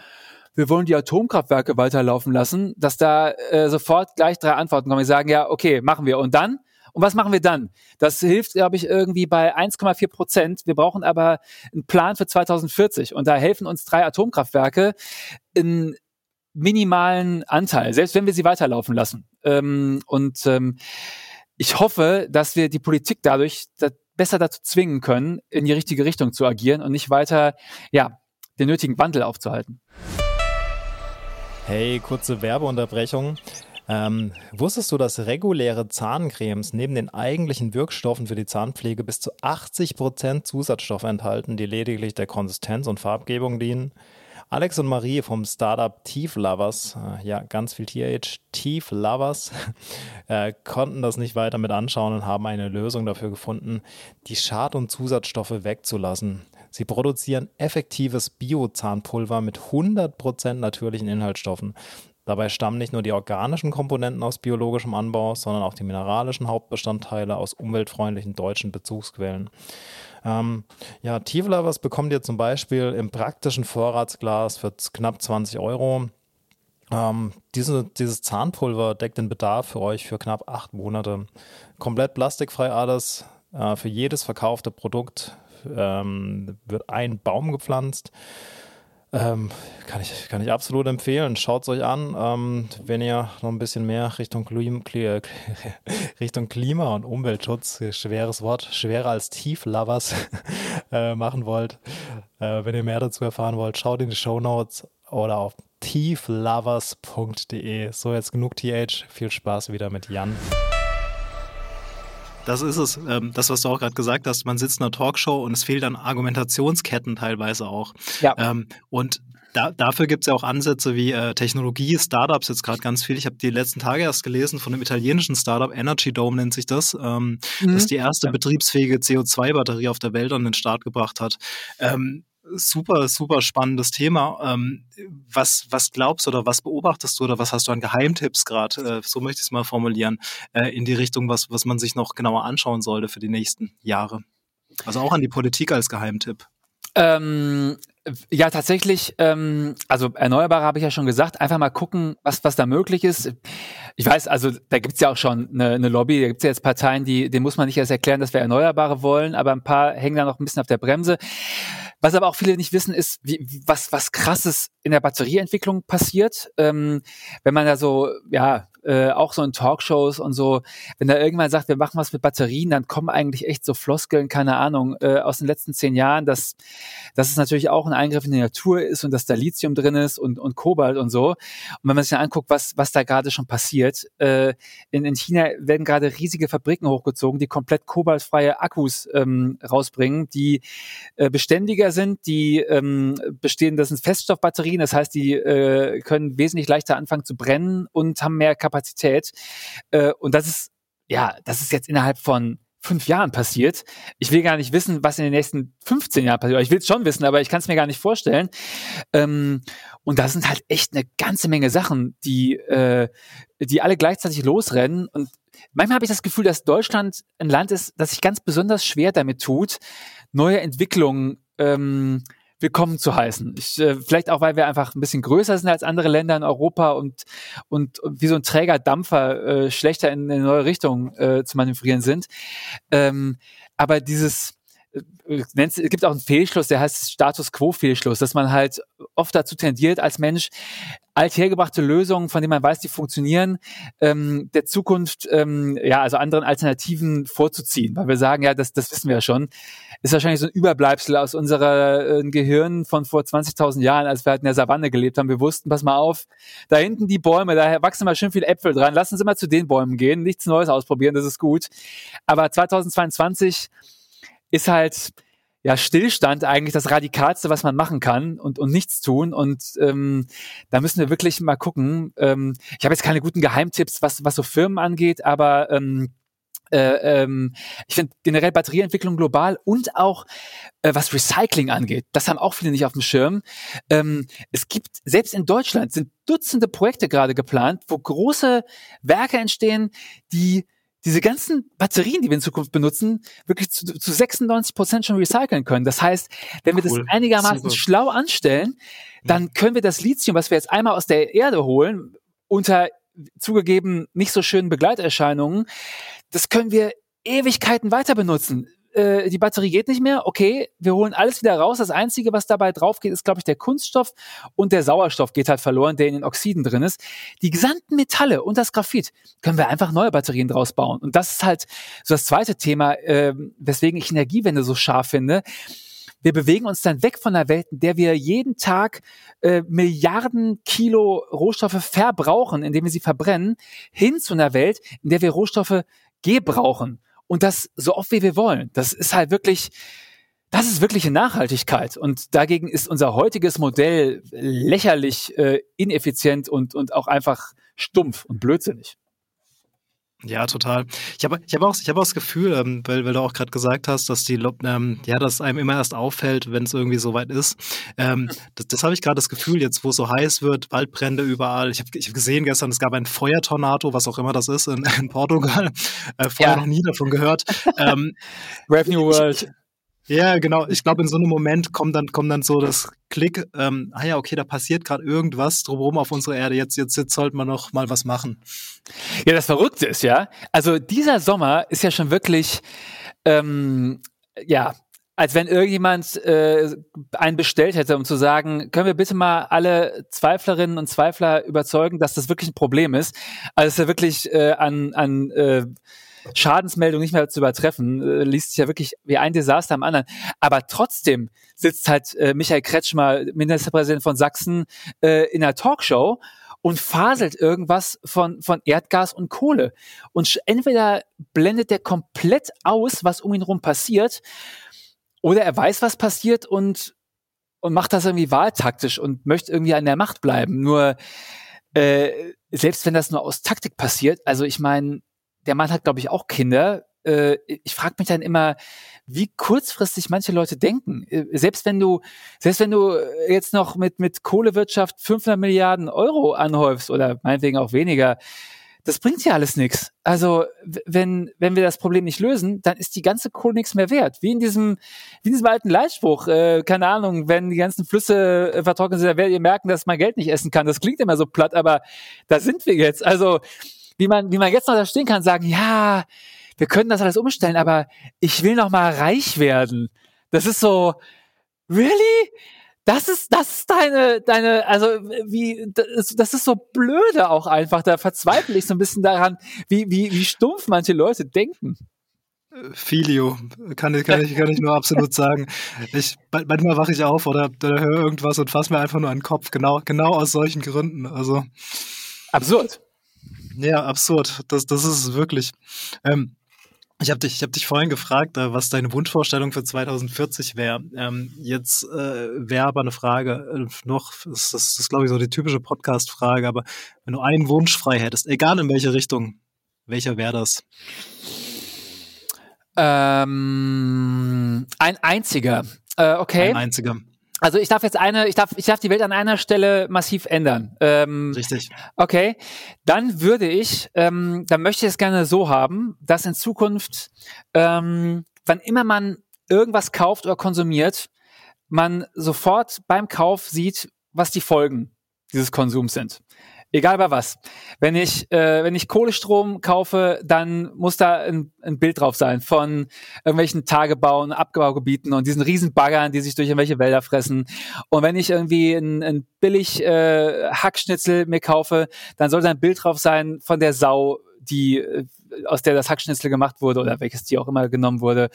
wir wollen die Atomkraftwerke weiterlaufen lassen, dass da äh, sofort gleich drei Antworten kommen. Die sagen, ja, okay, machen wir. Und dann? Und was machen wir dann? Das hilft, glaube ich, irgendwie bei 1,4 Prozent. Wir brauchen aber einen Plan für 2040. Und da helfen uns drei Atomkraftwerke. In, minimalen Anteil, selbst wenn wir sie weiterlaufen lassen. Ähm, und ähm, ich hoffe, dass wir die Politik dadurch da besser dazu zwingen können, in die richtige Richtung zu agieren und nicht weiter, ja, den nötigen Wandel aufzuhalten. Hey, kurze Werbeunterbrechung. Ähm, wusstest du, dass reguläre Zahncremes neben den eigentlichen Wirkstoffen für die Zahnpflege bis zu 80 Prozent Zusatzstoffe enthalten, die lediglich der Konsistenz und Farbgebung dienen? Alex und Marie vom Startup Teeth Lovers, äh, ja, ganz viel TH, Teeth Lovers, äh, konnten das nicht weiter mit anschauen und haben eine Lösung dafür gefunden, die Schad- und Zusatzstoffe wegzulassen. Sie produzieren effektives Biozahnpulver mit 100% natürlichen Inhaltsstoffen. Dabei stammen nicht nur die organischen Komponenten aus biologischem Anbau, sondern auch die mineralischen Hauptbestandteile aus umweltfreundlichen deutschen Bezugsquellen. Ähm, ja, Tieflovers bekommt ihr zum Beispiel im praktischen Vorratsglas für knapp 20 Euro. Ähm, diese, dieses Zahnpulver deckt den Bedarf für euch für knapp acht Monate. Komplett plastikfrei alles. Äh, für jedes verkaufte Produkt ähm, wird ein Baum gepflanzt. Ähm, kann, ich, kann ich absolut empfehlen. Schaut es euch an, ähm, wenn ihr noch ein bisschen mehr Richtung, Klim Richtung Klima und Umweltschutz, schweres Wort, schwerer als Tieflovers, äh, machen wollt. Äh, wenn ihr mehr dazu erfahren wollt, schaut in die Show Notes oder auf tieflovers.de. So, jetzt genug TH. Viel Spaß wieder mit Jan. Das ist es. Ähm, das, was du auch gerade gesagt hast, man sitzt in einer Talkshow und es fehlt an Argumentationsketten teilweise auch. Ja. Ähm, und da, dafür gibt es ja auch Ansätze wie äh, Technologie, Startups jetzt gerade ganz viel. Ich habe die letzten Tage erst gelesen von einem italienischen Startup, Energy Dome nennt sich das, ähm, mhm. das die erste ja. betriebsfähige CO2-Batterie auf der Welt an den Start gebracht hat. Ähm, super, super spannendes Thema. Ähm, was, was glaubst du oder was beobachtest du oder was hast du an Geheimtipps gerade, äh, so möchte ich es mal formulieren, äh, in die Richtung, was, was man sich noch genauer anschauen sollte für die nächsten Jahre? Also auch an die Politik als Geheimtipp. Ähm, ja, tatsächlich, ähm, also Erneuerbare habe ich ja schon gesagt, einfach mal gucken, was, was da möglich ist. Ich weiß, also da gibt's ja auch schon eine, eine Lobby, da gibt's ja jetzt Parteien, die, denen muss man nicht erst erklären, dass wir Erneuerbare wollen, aber ein paar hängen da noch ein bisschen auf der Bremse. Was aber auch viele nicht wissen, ist, wie, was, was krasses in der Batterieentwicklung passiert. Ähm, wenn man da so, ja, äh, auch so in Talkshows und so, wenn da irgendwann sagt, wir machen was mit Batterien, dann kommen eigentlich echt so Floskeln, keine Ahnung, äh, aus den letzten zehn Jahren, dass, dass es natürlich auch ein Eingriff in die Natur ist und dass da Lithium drin ist und, und Kobalt und so. Und wenn man sich dann anguckt, was, was da gerade schon passiert, äh, in, in China werden gerade riesige Fabriken hochgezogen, die komplett kobaltfreie Akkus ähm, rausbringen, die äh, beständiger sind, die ähm, bestehen, das sind Feststoffbatterien, das heißt, die äh, können wesentlich leichter anfangen zu brennen und haben mehr Kapazität Kapazität. Äh, und das ist, ja, das ist jetzt innerhalb von fünf Jahren passiert. Ich will gar nicht wissen, was in den nächsten 15 Jahren passiert. Ich will es schon wissen, aber ich kann es mir gar nicht vorstellen. Ähm, und da sind halt echt eine ganze Menge Sachen, die, äh, die alle gleichzeitig losrennen. Und manchmal habe ich das Gefühl, dass Deutschland ein Land ist, das sich ganz besonders schwer damit tut, neue Entwicklungen ähm, willkommen zu heißen. Ich, äh, vielleicht auch, weil wir einfach ein bisschen größer sind als andere Länder in Europa und, und, und wie so ein Trägerdampfer äh, schlechter in eine neue Richtung äh, zu manövrieren sind. Ähm, aber dieses äh, es gibt auch einen Fehlschluss, der heißt Status Quo-Fehlschluss, dass man halt oft dazu tendiert, als Mensch althergebrachte Lösungen, von denen man weiß, die funktionieren, ähm, der Zukunft, ähm, ja, also anderen Alternativen vorzuziehen, weil wir sagen, ja, das, das wissen wir ja schon, ist wahrscheinlich so ein Überbleibsel aus unserer äh, Gehirn von vor 20.000 Jahren, als wir halt in der Savanne gelebt haben. Wir wussten, pass mal auf, da hinten die Bäume, da wachsen mal schön viele Äpfel dran, lassen Sie mal zu den Bäumen gehen, nichts Neues ausprobieren, das ist gut. Aber 2022 ist halt ja Stillstand eigentlich das Radikalste, was man machen kann und, und nichts tun. Und ähm, da müssen wir wirklich mal gucken. Ähm, ich habe jetzt keine guten Geheimtipps, was, was so Firmen angeht, aber ähm, äh, ähm, ich finde generell Batterieentwicklung global und auch äh, was Recycling angeht, das haben auch viele nicht auf dem Schirm. Ähm, es gibt, selbst in Deutschland sind Dutzende Projekte gerade geplant, wo große Werke entstehen, die diese ganzen Batterien, die wir in Zukunft benutzen, wirklich zu, zu 96 Prozent schon recyceln können. Das heißt, wenn wir das einigermaßen Super. schlau anstellen, dann können wir das Lithium, was wir jetzt einmal aus der Erde holen, unter zugegeben nicht so schönen Begleiterscheinungen, das können wir Ewigkeiten weiter benutzen. Äh, die Batterie geht nicht mehr, okay, wir holen alles wieder raus. Das Einzige, was dabei drauf geht, ist, glaube ich, der Kunststoff und der Sauerstoff geht halt verloren, der in den Oxiden drin ist. Die gesamten Metalle und das Graphit können wir einfach neue Batterien draus bauen. Und das ist halt so das zweite Thema, äh, weswegen ich Energiewende so scharf finde wir bewegen uns dann weg von einer Welt, in der wir jeden Tag äh, Milliarden Kilo Rohstoffe verbrauchen, indem wir sie verbrennen, hin zu einer Welt, in der wir Rohstoffe gebrauchen. Und das so oft wie wir wollen. Das ist halt wirklich, das ist wirkliche Nachhaltigkeit. Und dagegen ist unser heutiges Modell lächerlich äh, ineffizient und, und auch einfach stumpf und blödsinnig. Ja, total. Ich habe ich hab auch, ich hab auch das Gefühl, ähm, weil, weil du auch gerade gesagt hast, dass die ähm, ja, dass einem immer erst auffällt, wenn es irgendwie so weit ist. Ähm, das das habe ich gerade das Gefühl, jetzt wo es so heiß wird, Waldbrände überall. Ich habe ich hab gesehen gestern, es gab ein Feuertornado, was auch immer das ist, in, in Portugal. Äh, vorher ja. noch nie davon gehört. ähm, Brave New World. Ich, ja, genau. Ich glaube, in so einem Moment kommt dann, kommt dann so das Klick, ähm, ah ja, okay, da passiert gerade irgendwas drumherum auf unserer Erde. Jetzt, jetzt, jetzt sollten wir noch mal was machen. Ja, das Verrückte ist ja, also dieser Sommer ist ja schon wirklich, ähm, ja, als wenn irgendjemand äh, einen bestellt hätte, um zu sagen, können wir bitte mal alle Zweiflerinnen und Zweifler überzeugen, dass das wirklich ein Problem ist. Also es ist ja wirklich äh, an, an äh, Schadensmeldung nicht mehr zu übertreffen. Äh, liest sich ja wirklich wie ein Desaster am anderen. Aber trotzdem sitzt halt äh, Michael Kretschmer, Ministerpräsident von Sachsen, äh, in einer Talkshow und faselt irgendwas von, von Erdgas und Kohle. Und entweder blendet der komplett aus, was um ihn rum passiert, oder er weiß, was passiert und, und macht das irgendwie wahltaktisch und möchte irgendwie an der Macht bleiben. Nur äh, selbst wenn das nur aus Taktik passiert, also ich meine, der Mann hat, glaube ich, auch Kinder. Äh, ich frage mich dann immer, wie kurzfristig manche Leute denken. Äh, selbst wenn du, selbst wenn du jetzt noch mit, mit Kohlewirtschaft 500 Milliarden Euro anhäufst oder meinetwegen auch weniger, das bringt ja alles nichts. Also wenn wenn wir das Problem nicht lösen, dann ist die ganze Kohle nichts mehr wert. Wie in diesem wie in diesem alten Leitspruch, äh, keine Ahnung, wenn die ganzen Flüsse äh, vertrocknet sind, dann werdet ihr merken, dass man Geld nicht essen kann. Das klingt immer so platt, aber da sind wir jetzt. Also wie man, wie man jetzt noch da stehen kann, sagen, ja, wir können das alles umstellen, aber ich will noch mal reich werden. Das ist so, really? Das ist, das ist deine, deine, also wie, das, das ist so blöde auch einfach. Da verzweifle ich so ein bisschen daran, wie, wie, wie stumpf manche Leute denken. Filio, kann ich, kann ich, kann ich nur absolut sagen. Ich, manchmal wache ich auf oder, oder höre irgendwas und fasse mir einfach nur an den Kopf. Genau, genau aus solchen Gründen. Also. Absurd. Ja, absurd. Das, das ist es wirklich. Ähm, ich habe dich, hab dich vorhin gefragt, äh, was deine Wunschvorstellung für 2040 wäre. Ähm, jetzt äh, wäre aber eine Frage äh, noch, das, das, das ist glaube ich so die typische Podcast-Frage, aber wenn du einen Wunsch frei hättest, egal in welche Richtung, welcher wäre das? Ähm, ein einziger. Äh, okay. Ein einziger. Also ich darf jetzt eine, ich darf, ich darf die Welt an einer Stelle massiv ändern. Ähm, Richtig. Okay, dann würde ich, ähm, dann möchte ich es gerne so haben, dass in Zukunft, ähm, wann immer man irgendwas kauft oder konsumiert, man sofort beim Kauf sieht, was die Folgen dieses Konsums sind. Egal bei was. Wenn ich, äh, wenn ich Kohlestrom kaufe, dann muss da ein, ein Bild drauf sein von irgendwelchen Tagebauen, Abgebaugebieten und diesen riesen Baggern, die sich durch irgendwelche Wälder fressen. Und wenn ich irgendwie ein, ein billig äh, Hackschnitzel mir kaufe, dann soll da ein Bild drauf sein von der Sau, die äh, aus der das Hackschnitzel gemacht wurde oder welches Tier auch immer genommen wurde.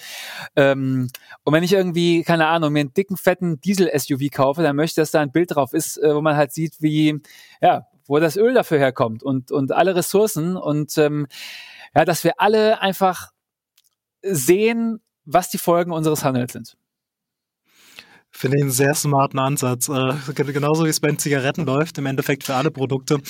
Ähm, und wenn ich irgendwie, keine Ahnung, mir einen dicken, fetten Diesel-SUV kaufe, dann möchte ich, dass da ein Bild drauf ist, äh, wo man halt sieht, wie, ja, wo das Öl dafür herkommt und, und alle Ressourcen und ähm, ja, dass wir alle einfach sehen, was die Folgen unseres Handels sind. Finde ich einen sehr smarten Ansatz. Äh, genauso wie es bei den Zigaretten läuft, im Endeffekt für alle Produkte.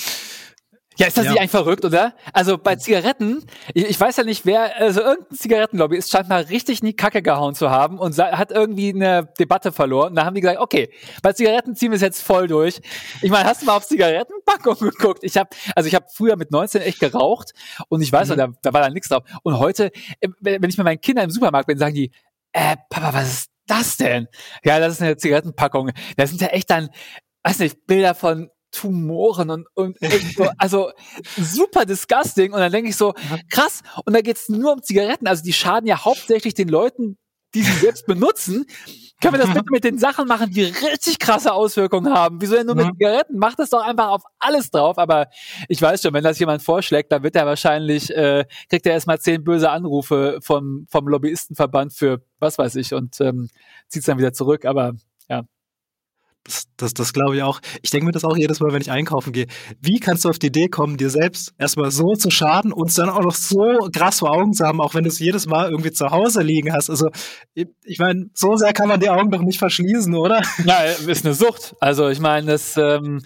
Ja, ist das ja. nicht eigentlich verrückt, oder? Also bei Zigaretten, ich, ich, weiß ja nicht, wer, also irgendein Zigarettenlobby ist scheint mal richtig in die Kacke gehauen zu haben und hat irgendwie eine Debatte verloren. Und da haben die gesagt, okay, bei Zigaretten ziehen wir es jetzt voll durch. Ich meine, hast du mal auf Zigarettenpackung geguckt? Ich habe, also ich habe früher mit 19 echt geraucht und ich weiß mhm. noch, da, da war da nichts drauf. Und heute, äh, wenn ich mit meinen Kindern im Supermarkt bin, sagen die, äh, Papa, was ist das denn? Ja, das ist eine Zigarettenpackung. Da sind ja echt dann, weiß nicht, Bilder von Tumoren und, und so, also super disgusting. Und dann denke ich so, krass, und da geht's nur um Zigaretten. Also die schaden ja hauptsächlich den Leuten, die sie selbst benutzen, können wir das bitte mit den Sachen machen, die richtig krasse Auswirkungen haben? Wieso denn nur mit ja. Zigaretten? Macht das doch einfach auf alles drauf. Aber ich weiß schon, wenn das jemand vorschlägt, dann wird er wahrscheinlich, äh, kriegt er erstmal zehn böse Anrufe vom, vom Lobbyistenverband für was weiß ich und ähm, zieht es dann wieder zurück. Aber. Das, das, das glaube ich auch. Ich denke mir das auch jedes Mal, wenn ich einkaufen gehe. Wie kannst du auf die Idee kommen, dir selbst erstmal so zu schaden und es dann auch noch so krass vor Augen zu haben, auch wenn du es jedes Mal irgendwie zu Hause liegen hast? Also, ich meine, so sehr kann man die Augen doch nicht verschließen, oder? Ja, ist eine Sucht. Also, ich meine, das, ähm,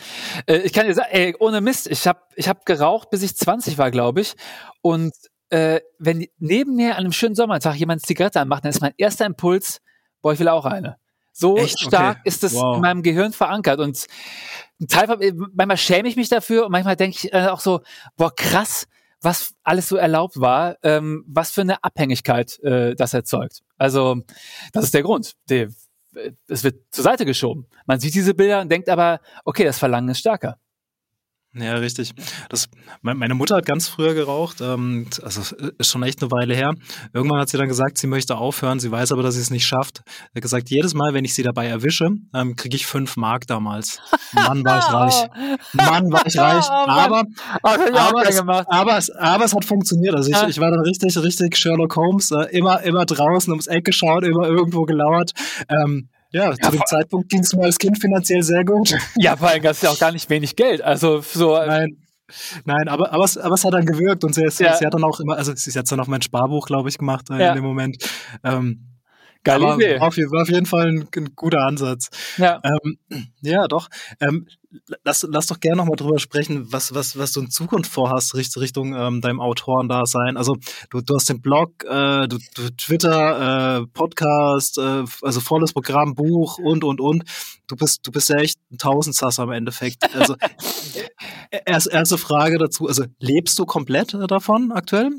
äh, ich kann dir sagen, ey, ohne Mist, ich habe ich hab geraucht, bis ich 20 war, glaube ich. Und äh, wenn neben mir an einem schönen Sommertag jemand Zigarette anmacht, dann ist mein erster Impuls, boah, ich will auch eine. So Echt? stark okay. ist es wow. in meinem Gehirn verankert. Und ein Teil von, manchmal schäme ich mich dafür und manchmal denke ich äh, auch so, boah, krass, was alles so erlaubt war, ähm, was für eine Abhängigkeit äh, das erzeugt. Also, das ist der Grund. Die, es wird zur Seite geschoben. Man sieht diese Bilder und denkt aber, okay, das Verlangen ist stärker. Ja, richtig. Das, meine Mutter hat ganz früher geraucht, ähm, also ist schon echt eine Weile her. Irgendwann hat sie dann gesagt, sie möchte aufhören, sie weiß aber, dass sie es nicht schafft. Sie hat gesagt, jedes Mal, wenn ich sie dabei erwische, ähm, kriege ich fünf Mark damals. Mann, war ich reich. Mann, war ich reich. Oh, aber, aber, es, aber, es, aber es hat funktioniert. Also ich, ich war dann richtig, richtig Sherlock Holmes, äh, immer, immer draußen ums Eck geschaut, immer irgendwo gelauert. Ähm, ja, ja, zu dem Zeitpunkt ging es mir als Kind finanziell sehr gut. Ja, vor allem das ist ja auch gar nicht wenig Geld. Also so. Äh, Nein. Nein, aber, aber, es, aber es hat dann gewirkt und sie, ja. sie hat dann auch immer, also sie hat dann auch mein Sparbuch, glaube ich, gemacht äh, ja. in dem Moment. Ähm, Geile Idee. War auf, war auf jeden Fall ein, ein guter Ansatz. Ja, ähm, ja doch. Ähm, lass, lass doch gerne nochmal drüber sprechen, was, was, was du in Zukunft vorhast, Richtung ähm, deinem Autorendasein. Also du, du hast den Blog, äh, du, du Twitter, äh, Podcast, äh, also volles Programm, Buch und, und, und. Du bist, du bist ja echt ein Tausendsasser im Endeffekt. Also erst, erste Frage dazu, also lebst du komplett äh, davon aktuell?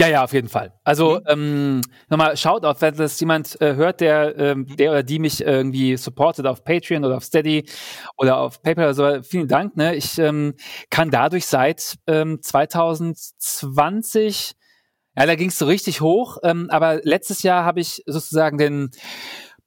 Ja, ja, auf jeden Fall. Also mhm. ähm, nochmal Shoutout, wenn das jemand äh, hört, der, ähm, der oder die mich irgendwie supportet auf Patreon oder auf Steady oder auf PayPal oder so. Vielen Dank. Ne? Ich ähm, kann dadurch seit ähm, 2020, ja, da ging es so richtig hoch, ähm, aber letztes Jahr habe ich sozusagen den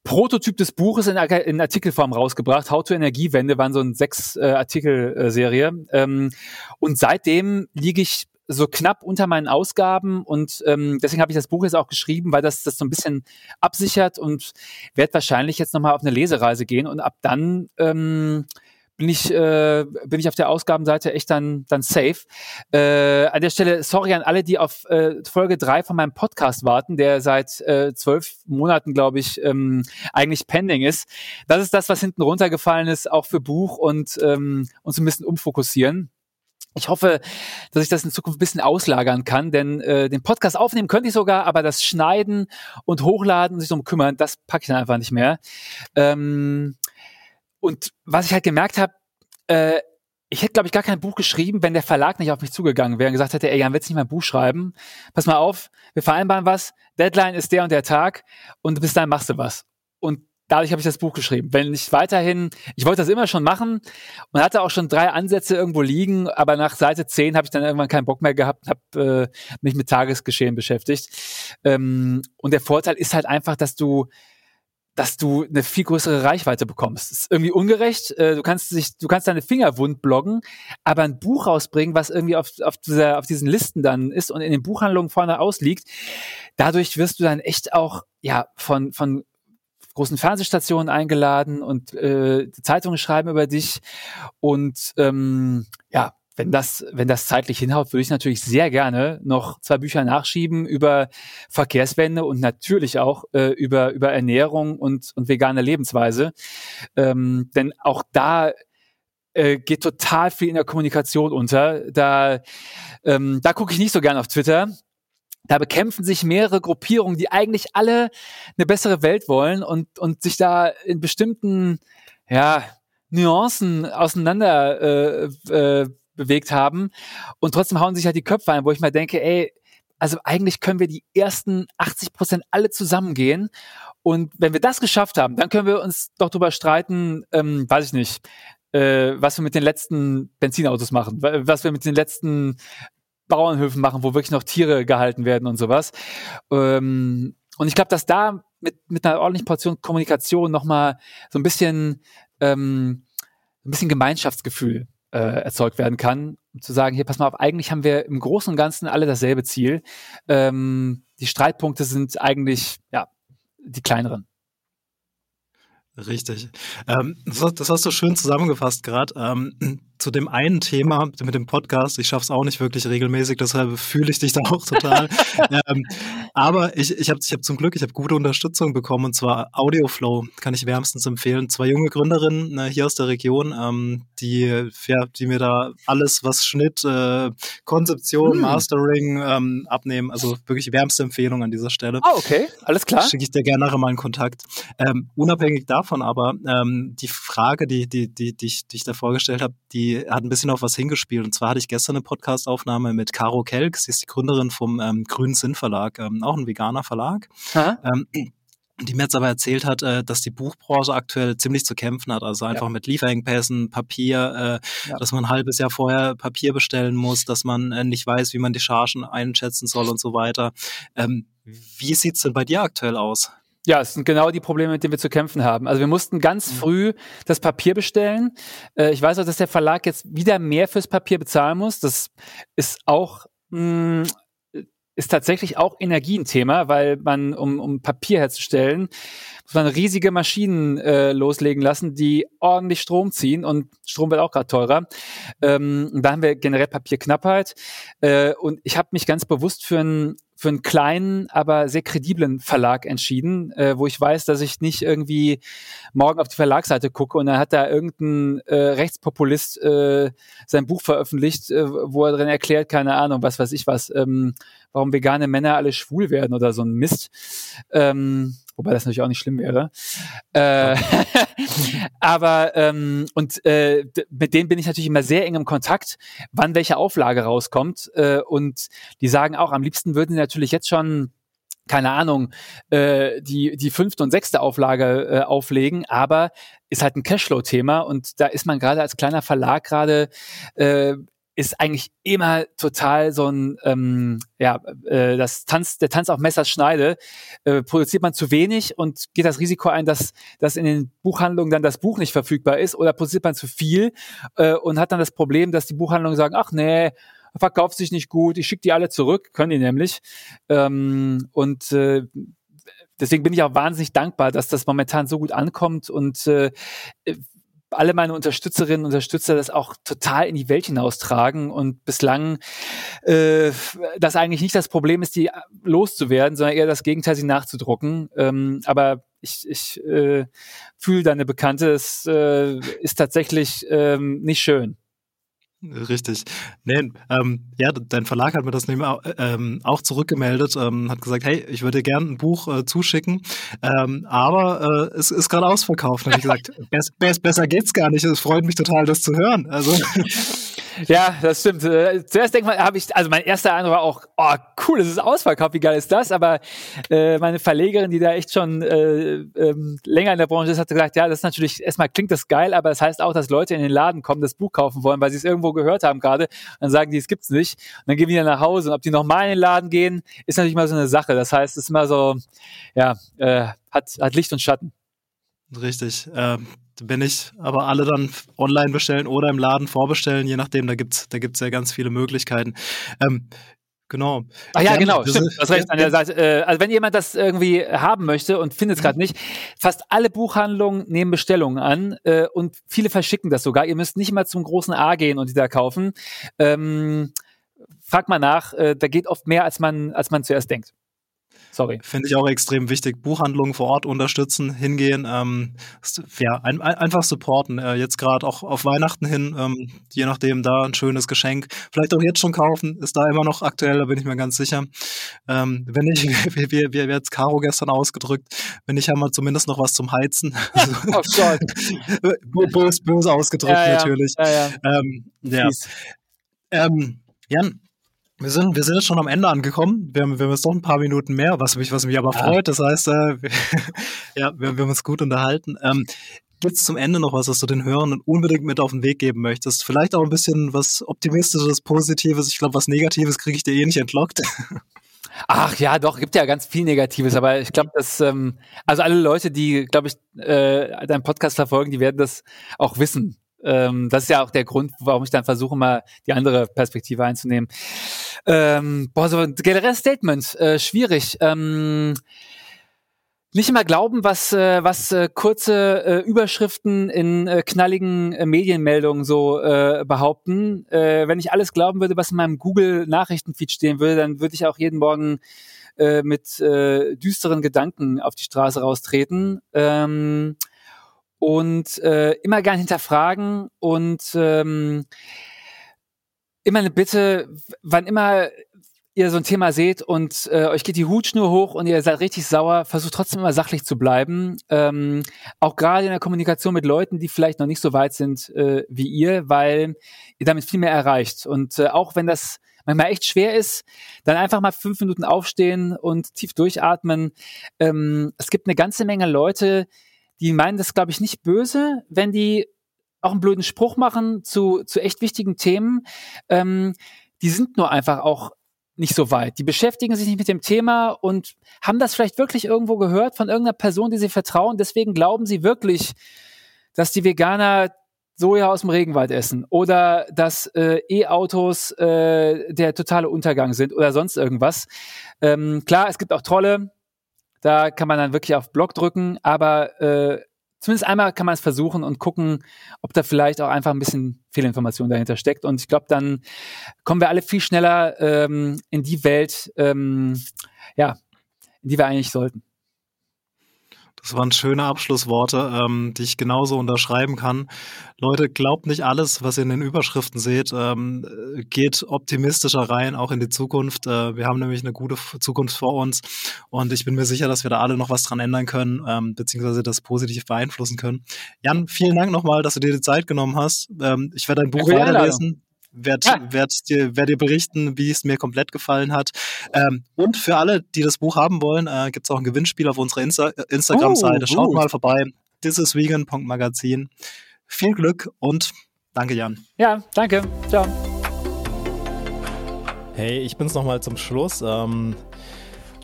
Prototyp des Buches in, in, Artikelform rausgebracht. How to Energiewende waren so ein sechs äh, Artikel-Serie. Ähm, und seitdem liege ich so knapp unter meinen Ausgaben und ähm, deswegen habe ich das Buch jetzt auch geschrieben, weil das das so ein bisschen absichert und werde wahrscheinlich jetzt nochmal auf eine Lesereise gehen und ab dann ähm, bin ich äh, bin ich auf der Ausgabenseite echt dann dann safe. Äh, an der Stelle sorry an alle, die auf äh, Folge drei von meinem Podcast warten, der seit äh, zwölf Monaten glaube ich ähm, eigentlich pending ist. Das ist das, was hinten runtergefallen ist, auch für Buch und ähm, uns ein bisschen umfokussieren. Ich hoffe, dass ich das in Zukunft ein bisschen auslagern kann, denn äh, den Podcast aufnehmen könnte ich sogar, aber das Schneiden und Hochladen und sich darum kümmern, das packe ich dann einfach nicht mehr. Ähm, und was ich halt gemerkt habe, äh, ich hätte, glaube ich, gar kein Buch geschrieben, wenn der Verlag nicht auf mich zugegangen wäre und gesagt hätte, ey, Jan, willst du nicht mal ein Buch schreiben? Pass mal auf, wir vereinbaren was, Deadline ist der und der Tag und bis dahin machst du was. Und dadurch habe ich das Buch geschrieben. Wenn ich weiterhin, ich wollte das immer schon machen und hatte auch schon drei Ansätze irgendwo liegen, aber nach Seite 10 habe ich dann irgendwann keinen Bock mehr gehabt, habe äh, mich mit Tagesgeschehen beschäftigt. Ähm, und der Vorteil ist halt einfach, dass du dass du eine viel größere Reichweite bekommst. Das ist irgendwie ungerecht. Äh, du kannst dich, du kannst deine Finger wund bloggen, aber ein Buch rausbringen, was irgendwie auf, auf, dieser, auf diesen Listen dann ist und in den Buchhandlungen vorne ausliegt, dadurch wirst du dann echt auch ja von von großen Fernsehstationen eingeladen und äh, Zeitungen schreiben über dich. Und ähm, ja, wenn das, wenn das zeitlich hinhaut, würde ich natürlich sehr gerne noch zwei Bücher nachschieben über Verkehrswende und natürlich auch äh, über, über Ernährung und, und vegane Lebensweise. Ähm, denn auch da äh, geht total viel in der Kommunikation unter. Da, ähm, da gucke ich nicht so gern auf Twitter. Da bekämpfen sich mehrere Gruppierungen, die eigentlich alle eine bessere Welt wollen und, und sich da in bestimmten ja, Nuancen auseinander äh, äh, bewegt haben. Und trotzdem hauen sich halt die Köpfe ein, wo ich mal denke, ey, also eigentlich können wir die ersten 80 Prozent alle zusammengehen. Und wenn wir das geschafft haben, dann können wir uns doch drüber streiten, ähm, weiß ich nicht, äh, was wir mit den letzten Benzinautos machen, was wir mit den letzten Bauernhöfen machen, wo wirklich noch Tiere gehalten werden und sowas. Ähm, und ich glaube, dass da mit, mit einer ordentlichen Portion Kommunikation nochmal so ein bisschen, ähm, ein bisschen Gemeinschaftsgefühl äh, erzeugt werden kann, um zu sagen, hier, pass mal auf, eigentlich haben wir im Großen und Ganzen alle dasselbe Ziel. Ähm, die Streitpunkte sind eigentlich, ja, die kleineren. Richtig. Ähm, das, das, hast du schön zusammengefasst gerade. Ähm, zu dem einen Thema mit dem Podcast, ich schaffe es auch nicht wirklich regelmäßig, deshalb fühle ich dich da auch total. ähm, aber ich, ich habe ich hab zum Glück, ich habe gute Unterstützung bekommen und zwar Audioflow, kann ich wärmstens empfehlen. Zwei junge Gründerinnen ne, hier aus der Region, ähm, die, ja, die mir da alles, was Schnitt, äh, Konzeption, hm. Mastering ähm, abnehmen. Also wirklich wärmste Empfehlung an dieser Stelle. Ah, okay, alles klar. Schicke ich dir gerne nachher mal einen Kontakt. Ähm, unabhängig davon aber, ähm, die Frage, die, die, die, die, ich, die ich da vorgestellt habe, die hat ein bisschen auf was hingespielt. Und zwar hatte ich gestern eine Podcastaufnahme mit Caro Kelk. Sie ist die Gründerin vom ähm, Grünen Sinn Verlag, ähm, auch ein veganer Verlag. Ähm, die mir jetzt aber erzählt hat, äh, dass die Buchbranche aktuell ziemlich zu kämpfen hat. Also einfach ja. mit Lieferengpässen, Papier, äh, ja. dass man ein halbes Jahr vorher Papier bestellen muss, dass man äh, nicht weiß, wie man die Chargen einschätzen soll und so weiter. Ähm, wie sieht's denn bei dir aktuell aus? Ja, es sind genau die Probleme, mit denen wir zu kämpfen haben. Also wir mussten ganz mhm. früh das Papier bestellen. Äh, ich weiß auch, dass der Verlag jetzt wieder mehr fürs Papier bezahlen muss. Das ist auch mh, mm, ist tatsächlich auch Energie ein Thema, weil man, um, um Papier herzustellen, muss man riesige Maschinen äh, loslegen lassen, die ordentlich Strom ziehen und Strom wird auch gerade teurer. Ähm, da haben wir generell Papierknappheit. Äh, und ich habe mich ganz bewusst für ein für einen kleinen, aber sehr krediblen Verlag entschieden, äh, wo ich weiß, dass ich nicht irgendwie morgen auf die Verlagsseite gucke und dann hat da irgendein äh, Rechtspopulist äh, sein Buch veröffentlicht, äh, wo er drin erklärt, keine Ahnung, was weiß ich was, ähm, warum vegane Männer alle schwul werden oder so ein Mist. Ähm, wobei das natürlich auch nicht schlimm wäre. Äh, aber ähm, und äh, mit denen bin ich natürlich immer sehr eng im Kontakt, wann welche Auflage rauskommt. Äh, und die sagen auch, am liebsten würden sie natürlich jetzt schon keine Ahnung, äh, die, die fünfte und sechste Auflage äh, auflegen, aber ist halt ein Cashflow-Thema und da ist man gerade als kleiner Verlag gerade äh, ist eigentlich immer total so ein, ähm, ja, äh, das Tanz, der Tanz auf Messers Schneide. Äh, produziert man zu wenig und geht das Risiko ein, dass, dass in den Buchhandlungen dann das Buch nicht verfügbar ist oder produziert man zu viel äh, und hat dann das Problem, dass die Buchhandlungen sagen, ach nee, verkauft sich nicht gut, ich schicke die alle zurück, können die nämlich. Ähm, und äh, deswegen bin ich auch wahnsinnig dankbar, dass das momentan so gut ankommt und äh, alle meine Unterstützerinnen und Unterstützer das auch total in die Welt hinaustragen und bislang äh, das eigentlich nicht das Problem ist, die loszuwerden, sondern eher das Gegenteil, sie nachzudrucken. Ähm, aber ich, ich äh, fühle deine Bekannte, es äh, ist tatsächlich ähm, nicht schön. Richtig. Nee, ähm, ja, dein Verlag hat mir das nämlich ähm, auch zurückgemeldet, ähm, hat gesagt, hey, ich würde gerne ein Buch äh, zuschicken, ähm, aber äh, es ist gerade ausverkauft. Und habe ich gesagt, bess, besser geht's gar nicht. Es freut mich total, das zu hören. Also Ja, das stimmt. Äh, zuerst denkt man, habe ich, also mein erster Eindruck war auch, oh cool, es ist ausverkauft, wie geil ist das? Aber äh, meine Verlegerin, die da echt schon äh, ähm, länger in der Branche ist, hat gesagt, ja, das ist natürlich, erstmal klingt das geil, aber das heißt auch, dass Leute in den Laden kommen, das Buch kaufen wollen, weil sie es irgendwo gehört haben gerade. Dann sagen die, es gibt's nicht. Und dann gehen die nach Hause. Und ob die nochmal in den Laden gehen, ist natürlich mal so eine Sache. Das heißt, es ist immer so, ja, äh, hat, hat Licht und Schatten. Richtig. Ähm, bin ich aber alle dann online bestellen oder im Laden vorbestellen, je nachdem, da gibt's da gibt's ja ganz viele Möglichkeiten. Ähm, Genau. Ach ja, genau, stimmt. Das recht an der Seite. Äh, also wenn jemand das irgendwie haben möchte und findet es gerade nicht, fast alle Buchhandlungen nehmen Bestellungen an äh, und viele verschicken das sogar. Ihr müsst nicht mal zum großen A gehen und die da kaufen. Ähm, fragt mal nach, äh, da geht oft mehr, als man, als man zuerst denkt. Sorry. Finde ich auch extrem wichtig. Buchhandlungen vor Ort unterstützen, hingehen, ähm, ja, ein, ein, einfach supporten. Äh, jetzt gerade auch auf Weihnachten hin, ähm, je nachdem da ein schönes Geschenk. Vielleicht auch jetzt schon kaufen, ist da immer noch aktuell, da bin ich mir ganz sicher. Ähm, wenn ich, wie, wie, wie jetzt Caro gestern ausgedrückt, wenn ich einmal zumindest noch was zum Heizen. oh Gott. böse, böse ausgedrückt ja, ja. natürlich. Ja, ja. Ähm, ja. Ähm, Jan, wir sind, wir sind jetzt schon am Ende angekommen. Wir haben, wir haben jetzt doch ein paar Minuten mehr, was mich, was mich aber ja. freut. Das heißt, äh, wir, ja, wir, wir, haben uns gut unterhalten. Ähm, Gibt es zum Ende noch was, was du den Hörern unbedingt mit auf den Weg geben möchtest? Vielleicht auch ein bisschen was Optimistisches, Positives. Ich glaube, was Negatives kriege ich dir eh nicht entlockt. Ach ja, doch, gibt ja ganz viel Negatives, aber ich glaube, dass ähm, also alle Leute, die, glaube ich, äh, deinen Podcast verfolgen, die werden das auch wissen. Ähm, das ist ja auch der Grund, warum ich dann versuche, mal die andere Perspektive einzunehmen. Ähm, boah, so ein generelles Statement, äh, schwierig. Ähm, nicht immer glauben, was, äh, was äh, kurze äh, Überschriften in äh, knalligen äh, Medienmeldungen so äh, behaupten. Äh, wenn ich alles glauben würde, was in meinem Google-Nachrichtenfeed stehen würde, dann würde ich auch jeden Morgen äh, mit äh, düsteren Gedanken auf die Straße raustreten. Ähm, und äh, immer gern hinterfragen und ähm, immer eine Bitte, wann immer ihr so ein Thema seht und äh, euch geht die Hutschnur hoch und ihr seid richtig sauer, versucht trotzdem immer sachlich zu bleiben. Ähm, auch gerade in der Kommunikation mit Leuten, die vielleicht noch nicht so weit sind äh, wie ihr, weil ihr damit viel mehr erreicht. Und äh, auch wenn das manchmal echt schwer ist, dann einfach mal fünf Minuten aufstehen und tief durchatmen. Ähm, es gibt eine ganze Menge Leute, die meinen das, glaube ich, nicht böse, wenn die auch einen blöden Spruch machen zu, zu echt wichtigen Themen. Ähm, die sind nur einfach auch nicht so weit. Die beschäftigen sich nicht mit dem Thema und haben das vielleicht wirklich irgendwo gehört von irgendeiner Person, die sie vertrauen. Deswegen glauben sie wirklich, dass die Veganer Soja aus dem Regenwald essen oder dass äh, E-Autos äh, der totale Untergang sind oder sonst irgendwas. Ähm, klar, es gibt auch Trolle, da kann man dann wirklich auf Block drücken, aber äh, zumindest einmal kann man es versuchen und gucken, ob da vielleicht auch einfach ein bisschen Fehlinformation dahinter steckt. Und ich glaube, dann kommen wir alle viel schneller ähm, in die Welt, ähm, ja, in die wir eigentlich sollten. Das waren schöne Abschlussworte, ähm, die ich genauso unterschreiben kann. Leute, glaubt nicht alles, was ihr in den Überschriften seht. Ähm, geht optimistischer rein, auch in die Zukunft. Äh, wir haben nämlich eine gute Zukunft vor uns und ich bin mir sicher, dass wir da alle noch was dran ändern können, ähm, beziehungsweise das positiv beeinflussen können. Jan, vielen Dank nochmal, dass du dir die Zeit genommen hast. Ähm, ich werde dein Buch weiterlesen werde ja. werd dir, werd dir berichten, wie es mir komplett gefallen hat. Ähm, und für alle, die das Buch haben wollen, äh, gibt es auch ein Gewinnspiel auf unserer Insta Instagram-Seite. Oh, Schaut mal vorbei. thisisvegan.magazin. Viel Glück und danke, Jan. Ja, danke. Ciao. Hey, ich bin's nochmal zum Schluss. Ähm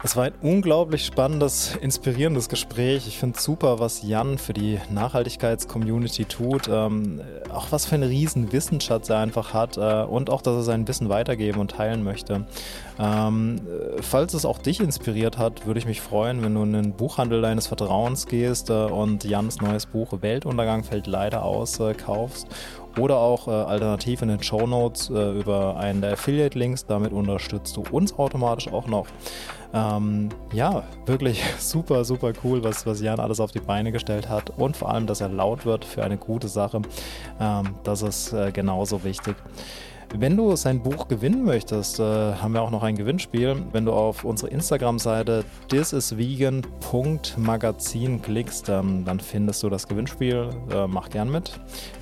es war ein unglaublich spannendes, inspirierendes Gespräch. Ich finde super, was Jan für die Nachhaltigkeits-Community tut. Ähm, auch was für einen riesen Wissensschatz er einfach hat äh, und auch, dass er sein Wissen weitergeben und teilen möchte. Ähm, falls es auch dich inspiriert hat, würde ich mich freuen, wenn du in den Buchhandel deines Vertrauens gehst äh, und Jans neues Buch Weltuntergang fällt leider aus äh, kaufst oder auch äh, alternativ in den Show Notes äh, über einen der Affiliate-Links. Damit unterstützt du uns automatisch auch noch. Ähm, ja, wirklich super, super cool, was, was Jan alles auf die Beine gestellt hat und vor allem, dass er laut wird für eine gute Sache. Ähm, das ist äh, genauso wichtig. Wenn du sein Buch gewinnen möchtest, äh, haben wir auch noch ein Gewinnspiel. Wenn du auf unsere Instagram-Seite thisisvegan.magazin klickst, ähm, dann findest du das Gewinnspiel. Äh, mach gern mit.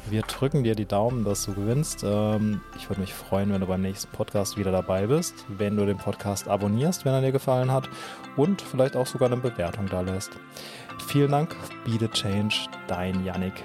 Wir drücken dir die Daumen, dass du gewinnst. Ähm, ich würde mich freuen, wenn du beim nächsten Podcast wieder dabei bist, wenn du den Podcast abonnierst, wenn er dir gefallen hat und vielleicht auch sogar eine Bewertung da lässt. Vielen Dank, Be the Change, dein Yannick.